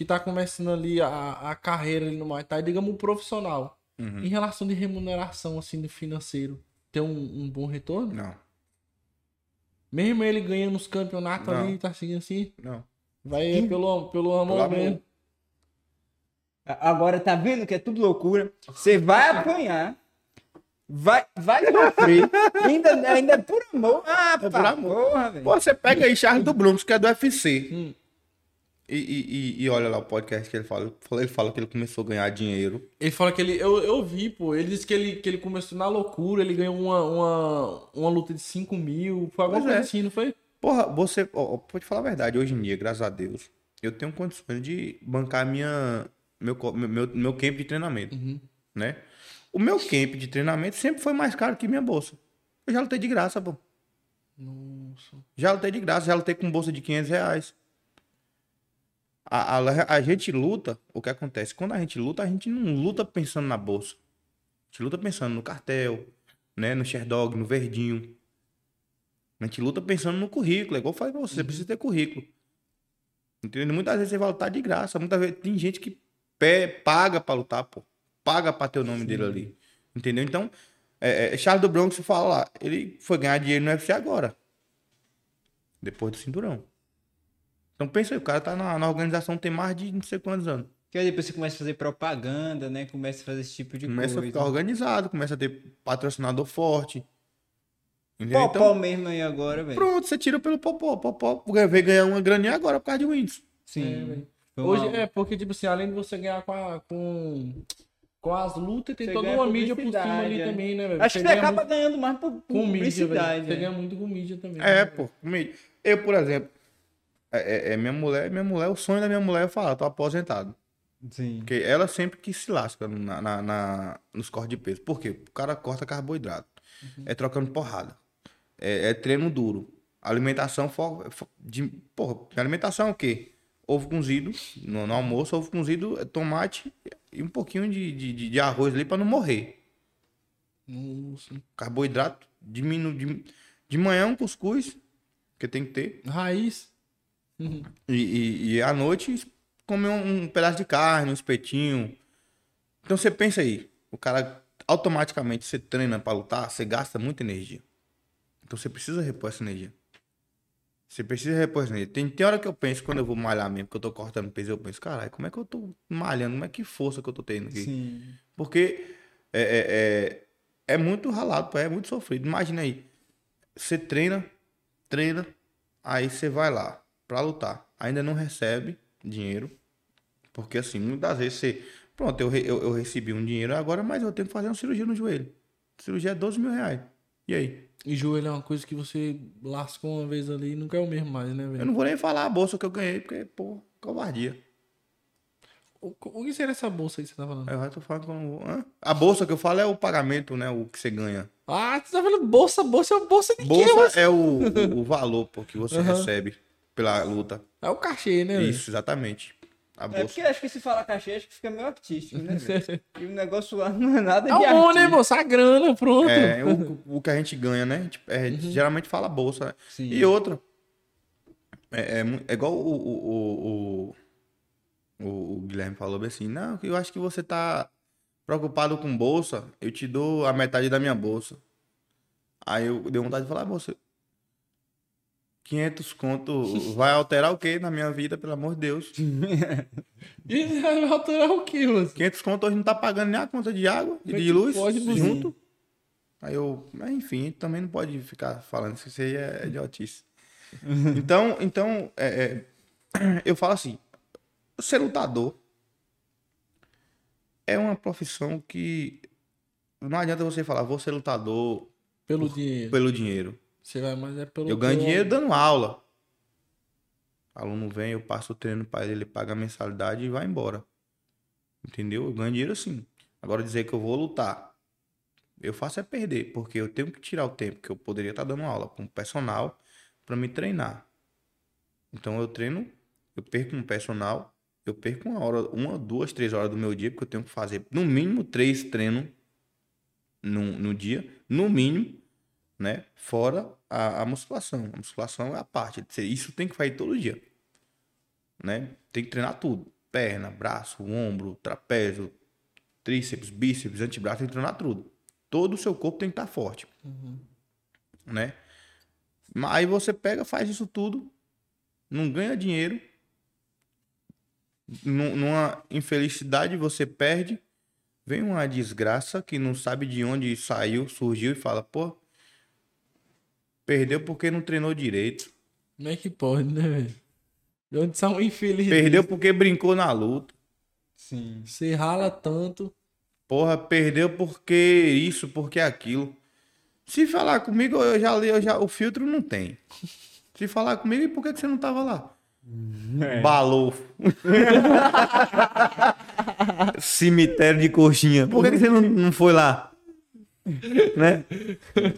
que tá começando ali a, a carreira ali no Muay Thai, digamos um profissional, Uhum. em relação de remuneração, assim, do financeiro, tem um, um bom retorno? Não, Mesmo ele ganhando os campeonatos Não. ali, tá seguindo assim, não. vai é pelo, pelo amor mesmo. Agora tá vendo que é tudo loucura? Você vai apanhar, vai, vai sofrer, ainda, ainda é por amor. Ah, É por amor. porra, velho. Pô, você pega aí Charles do Bronx, que é do UFC. Hum. E, e, e- e olha lá o podcast que ele fala. Ele fala que ele começou a ganhar dinheiro. Ele fala que ele. Eu, eu vi, pô. Ele disse que ele, que ele começou na loucura, ele ganhou uma, uma, uma luta de 5 mil. Foi alguma coisa é. assim, não foi? Porra, você. Ó, pode falar a verdade, hoje em dia, graças a Deus, eu tenho condições de bancar minha, meu, meu, meu, meu camp de treinamento. Uhum. Né? O meu camp de treinamento sempre foi mais caro que minha bolsa. Eu já lutei de graça, pô. Nossa. Já lutei de graça, já lutei com bolsa de 500 reais. A, a, a gente luta, o que acontece? Quando a gente luta, a gente não luta pensando na bolsa. A gente luta pensando no cartel, né? No Sherdog, no verdinho. A gente luta pensando no currículo. É igual eu falei pra você, você precisa ter currículo. Entendeu? Muitas vezes você vai lutar de graça. Muitas vezes tem gente que pé, paga pra lutar, pô. Paga pra ter o nome dele ali. Entendeu? Então, é, é, Charles do Bronx fala lá, ele foi ganhar dinheiro no UFC agora. Depois do cinturão. Então pensa aí, o cara tá na, na organização tem mais de não sei quantos anos. Que aí depois você começa a fazer propaganda, né? Começa a fazer esse tipo de Começa a coisa. ficar organizado, começa a ter patrocinador forte. Entendeu? Popó Então, mesmo aí agora, velho. pronto, você tira pelo Popó. Popó veio ganhar uma graninha agora por causa de Windows. Sim. É, Hoje é porque, tipo assim, além de você ganhar com, a- com, com as lutas, tem Você toda uma mídia por cima ali é. também, né, velho? Acho que você acaba muito ganhando mais por, por com mídia, publicidade. Você né? ganha muito com mídia também. É, né, pô. comigo. Eu, por exemplo, é, é- é minha mulher, minha mulher, o sonho da minha mulher é falar, tô aposentado. Sim. Porque ela sempre que se lasca na, na- na- nos cortes de peso. Por quê? O cara corta carboidrato. É trocando porrada. É, é treino duro. Alimentação fo- fo- de. Porra, alimentação é o quê? Ovo cozido no, no almoço, ovo cozido, é tomate e um pouquinho de, de, de- arroz ali pra não morrer. Nossa. Carboidrato, diminu, de, de manhã um cuscuz, que tem que ter. Raiz. Uhum. E, e, e à noite comer um, um pedaço de carne, um espetinho. Então você pensa aí, o cara automaticamente você treina pra lutar, você gasta muita energia. Então você precisa repor essa energia. Você precisa repor essa energia. Tem, tem hora que eu penso, quando eu vou malhar mesmo, que eu tô cortando peso, eu penso, caralho, como é que eu tô malhando? Como é que força que eu tô tendo aqui? Sim. Porque é, é, é, é muito ralado, é muito sofrido. Imagina aí, você treina, treina, aí você vai lá pra lutar. Ainda não recebe dinheiro, porque assim, muitas vezes você, Pronto, eu, eu, eu recebi um dinheiro agora, mas eu tenho que fazer uma cirurgia no joelho. Cirurgia é 12 mil reais. E aí? E joelho é uma coisa que você lascou uma vez ali e nunca é o mesmo mais, né, Eu velho? não vou nem falar a bolsa que eu ganhei, porque, pô, covardia. O, o que seria essa bolsa aí que você tá falando? Eu já tô falando que eu não vou. Hã? A bolsa que eu falo é o pagamento, né? O que você ganha. Ah, você tá falando bolsa, bolsa é uma bolsa de quê? Bolsa é o, o valor pô, que você Aham. recebe pela luta. É o cachê, né, velho? Isso, exatamente. A É porque acho que se falar cachê, acho que fica meio artístico, né? velho? <laughs> e o negócio lá não é nada É de o bom, né, moça? A grana, pronto. É, o, o que a gente ganha, né? Tipo, é, Uhum. Geralmente fala bolsa. né? Sim. E outra. É, é é igual o, o, o, o, o Guilherme falou bem assim. Não, eu acho que você tá preocupado com bolsa. Eu te dou a metade da minha bolsa. Aí eu dei vontade de falar, moça. 500 conto vai alterar o quê na minha vida, pelo amor de Deus? <laughs> E vai alterar o quê, moço? 500 conto hoje não tá pagando nem a conta de água e de que luz junto. Aí eu, mas enfim, também não pode ficar falando isso, isso aí é idiotice. <laughs> então, então é, é, eu falo assim, ser lutador é uma profissão que não adianta você falar, vou ser lutador Pelo dinheiro. pelo dinheiro. Você vai, mas é pelo. Eu ganho pelo- dinheiro dando aula. O aluno vem, eu passo o treino para ele, ele paga a mensalidade e vai embora. Entendeu? Eu ganho dinheiro assim. Agora dizer que eu vou lutar, eu faço é perder, porque eu tenho que tirar o tempo que eu poderia estar dando aula com o personal para me treinar. Então eu treino, eu perco um personal, eu perco uma hora, uma, duas, três horas do meu dia, porque eu tenho que fazer no mínimo três treinos no, no dia, no mínimo, né? Fora a, a musculação. A musculação é a parte. Isso tem que fazer todo dia. Né? Tem que treinar tudo. Perna, braço, ombro, trapézio, tríceps, bíceps, antebraço, tem que treinar tudo. Todo o seu corpo tem que estar forte. Né? Mas aí você pega, faz isso tudo, não ganha dinheiro, nu- numa infelicidade você perde, vem uma desgraça que não sabe de onde saiu, surgiu e fala, pô, perdeu porque não treinou direito. Como é que pode, né, velho? De onde são infeliz? Perdeu porque brincou na luta. Sim. Você rala tanto. Porra, perdeu porque isso, porque aquilo. Se falar comigo, eu já li, eu já, o filtro não tem. Se falar comigo, e por que, que você não tava lá? Balofo. <laughs> Cemitério de coxinha. Por que, que você não, não foi lá? Né?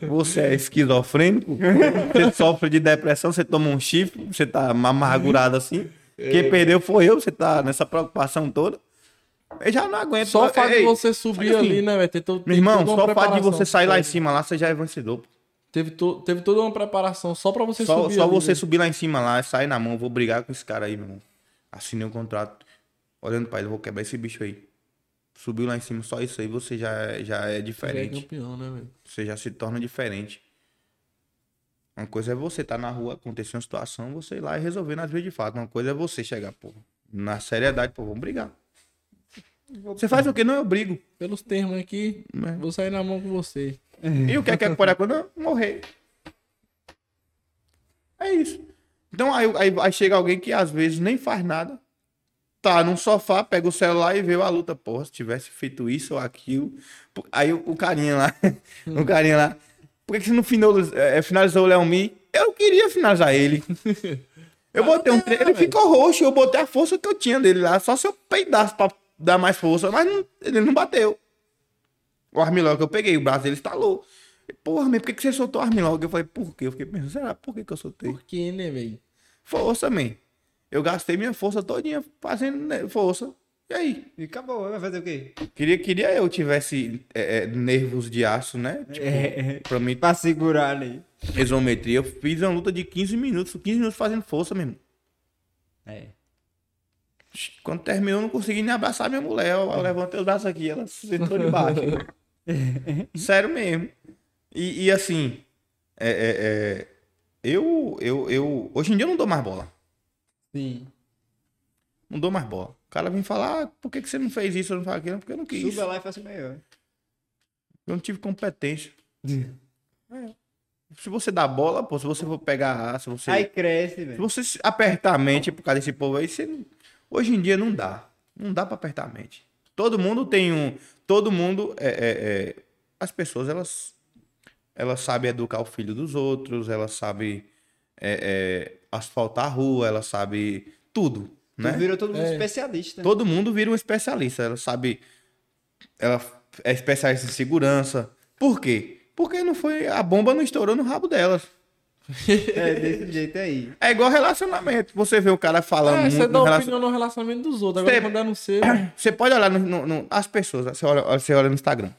Você é esquizofrênico? Você <laughs> sofre de depressão, você toma um chifre, você tá amargurado assim. Quem perdeu foi eu, você tá nessa preocupação toda. Eu já não aguento. Só o fato de você subir assim, ali, né, velho? Meu tem irmão, só o fato de você sair lá em cima lá, você já é vencedor. Teve, to- teve toda uma preparação só pra você Só, subir só ali, você né? subir lá em cima lá, sair na mão, vou brigar com esse cara aí, meu irmão. Assinei um contrato. Olhando pra ele, vou quebrar esse bicho aí. Subiu lá em cima, só isso aí, você já, é- já é Você é diferente. campeão, né, velho? Você já se torna diferente. Uma coisa é você estar na rua, acontecer uma situação, você ir lá e resolver nas vezes de fato. Uma coisa é você chegar, pô, na seriedade, pô, vamos brigar. Você faz o quê? Não, eu brigo. Pelos termos aqui, É. vou sair na mão com você. E o que é que pode acontecer? Morrer. É isso. Então aí, aí, aí chega alguém que às vezes nem faz nada. Tá num sofá, pega o celular e vê a luta. Porra, se tivesse feito isso ou aquilo. Aí o, o carinha lá, <laughs> o carinha lá. Por que, que você não finalizou, é, finalizou o Léo Mi? Eu queria finalizar ele. <laughs> Eu botei um treino, ele ficou roxo, eu botei a força que eu tinha dele lá. Só se eu peidasse pra dar mais força, mas não- ele não bateu. O armilog que eu peguei, o braço dele estalou. Porra, mas por que, que você soltou o armilog? Eu falei, por quê? Eu fiquei pensando, será por que, que eu soltei? Por quê, né, velho? Força, man. Eu gastei minha força todinha fazendo força. E aí? E acabou, vai fazer o quê? Queria, queria eu tivesse é, é, nervos de aço, né? Tipo, É, pra mim, pra segurar ali. isometria. Eu fiz uma luta de 15 minutos, 15 minutos fazendo força mesmo. É. Quando terminou, eu não consegui nem abraçar minha mulher. Eu levantei os braços aqui, ela se sentou debaixo. <laughs> Sério mesmo. E, e assim, é, é, é, eu, eu, eu. Hoje em dia eu não dou mais bola. Sim. Não dou mais bola. O cara vem falar, ah, por que, que você não fez isso? Eu não falo aquilo, porque eu não quis. Suba lá e faça o melhor. Eu não tive competência. É. Se você dá bola, pô, se você for pegar A, se você. Aí cresce, Se velho. você se apertar a mente por causa desse povo aí, você... hoje em dia não dá. Não dá pra apertar a mente. Todo mundo tem um. Todo mundo. É, é- é- as pessoas, elas. Elas sabem educar o filho dos outros, elas sabem é, é, asfaltar a rua, elas sabem tudo. Tu Né? virou todo mundo É. especialista. Todo mundo vira um especialista. Ela sabe. Ela é especialista em segurança. Por quê? Porque não foi. A bomba não estourou no rabo delas. <laughs> É desse jeito aí. É igual relacionamento. Você vê o cara falando É, muito você dá no relacion- opinião no relacionamento dos outros. Agora Você- quando é no seu. <clears throat> Você pode olhar no, no- no- as pessoas, você olha, você olha no Instagram.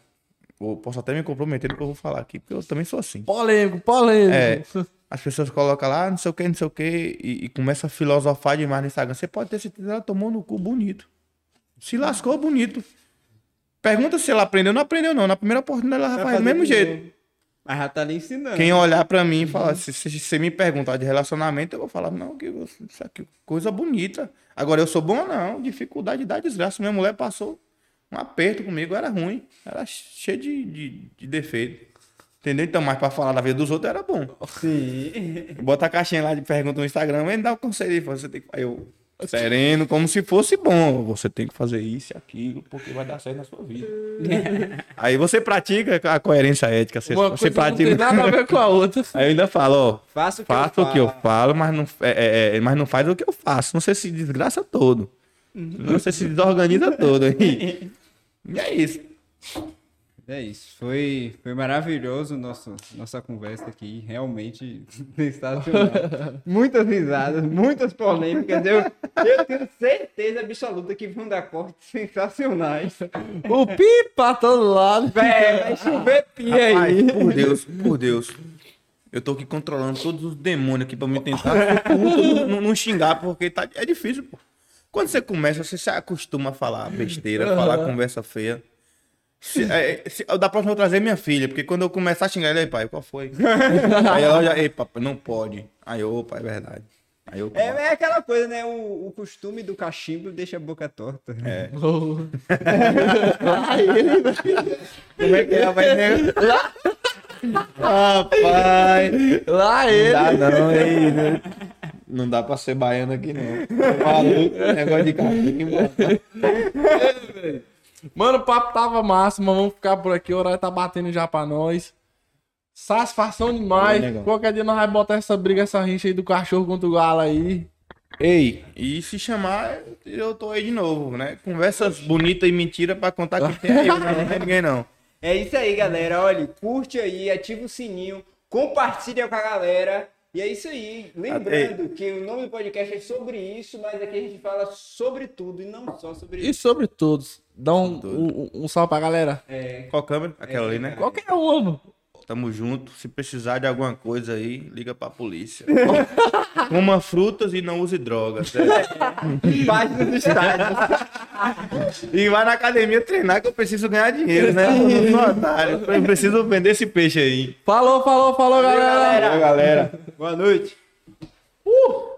Eu posso até me comprometer no que eu vou falar aqui, porque eu também sou assim. Polêmico, polêmico. É, <laughs> as pessoas colocam lá, não sei o que, não sei o que, e, e começa a filosofar demais no Instagram. Você pode ter certeza que ela tomou no cu bonito. Se lascou bonito. Pergunta se ela aprendeu. Não aprendeu, não. Na primeira oportunidade ela Vai faz do mesmo jeito. Mas já tá lhe ensinando. Quem olhar pra mim e falar, se se você me perguntar de relacionamento, eu vou falar, não, que isso aqui, coisa bonita. Agora, eu sou bom, não. Dificuldade dá desgraça. Minha mulher passou um aperto comigo, era ruim. Era cheio de, de, de defeito. Entendeu? Então, mas pra falar da vida dos outros era bom. Sim. Bota a caixinha lá de pergunta no Instagram, ele dá o conselho aí, você tem que. Aí eu, sereno, como se fosse bom. Você tem que fazer isso e aquilo, porque vai dar certo na sua vida. <laughs> aí você pratica a coerência ética. Você, Uma você coisa não tem pratica. nada a ver com a outra. Aí eu ainda falo, ó. Faça o que Faça eu o que eu falo. mas não, é, é, é, mas não faz o que eu faço. Não sei se desgraça todo. Não sei se desorganiza todo. aí. <laughs> E é isso. É isso. Foi, foi maravilhoso nosso, nossa conversa aqui. Realmente <laughs> sensacional. muitas risadas, muitas polêmicas. Eu, eu tenho certeza absoluta que vão dar cortes sensacionais. O pi pra todo lado. Véi, vai chover pia Rapaz, aí. por Deus, por Deus. Eu tô aqui controlando todos os demônios aqui pra me tentar não, <laughs> não- não xingar, porque tá, é difícil, pô. Quando você começa, você se acostuma a falar besteira, falar conversa feia. Se, é, se- da próxima eu trazer minha filha, porque quando eu começar a xingar ela, aí, pai, qual foi? <laughs> aí ela já, ei, papai, não pode. Aí, opa, é verdade. Aí eu, É, é aquela coisa, né? O, o costume do cachimbo deixa a boca torta. É. <laughs> Oh. como é que ela vai negar? Rapaz, Lá não ele. dá não, aí, né? Não dá pra ser baiano aqui, não. Maluco, negócio de cachimbo. <laughs> Mano, o papo tava massa, mas vamos ficar por aqui. O horário tá batendo já pra nós. Satisfação demais. Negão. Qualquer dia nós vamos botar essa briga, essa rincha aí do cachorro contra o galo aí. Ei, e se chamar, eu tô aí de novo, né? Conversas bonitas e mentira pra contar que tem aí, não tem ninguém não. É isso aí, galera. Olha, curte aí, ativa o sininho, compartilha com a galera. E é isso aí. Lembrando que o nome do podcast é sobre isso, mas aqui a gente fala sobre tudo e não só sobre E isso. sobre todos. Dá um, um, um salve pra galera. É, Qual câmera? Aquela ali, né? Qualquer um, mano. Tamo junto. Se precisar de alguma coisa aí, liga pra polícia. <laughs> Coma frutas e não use drogas. né? <laughs> página do estádio. E vai na academia treinar que eu preciso ganhar dinheiro, né? Eu não sou otário. Eu preciso vender esse peixe aí. Falou, falou, falou, galera. galera. Valeu, galera. Boa noite. Uh!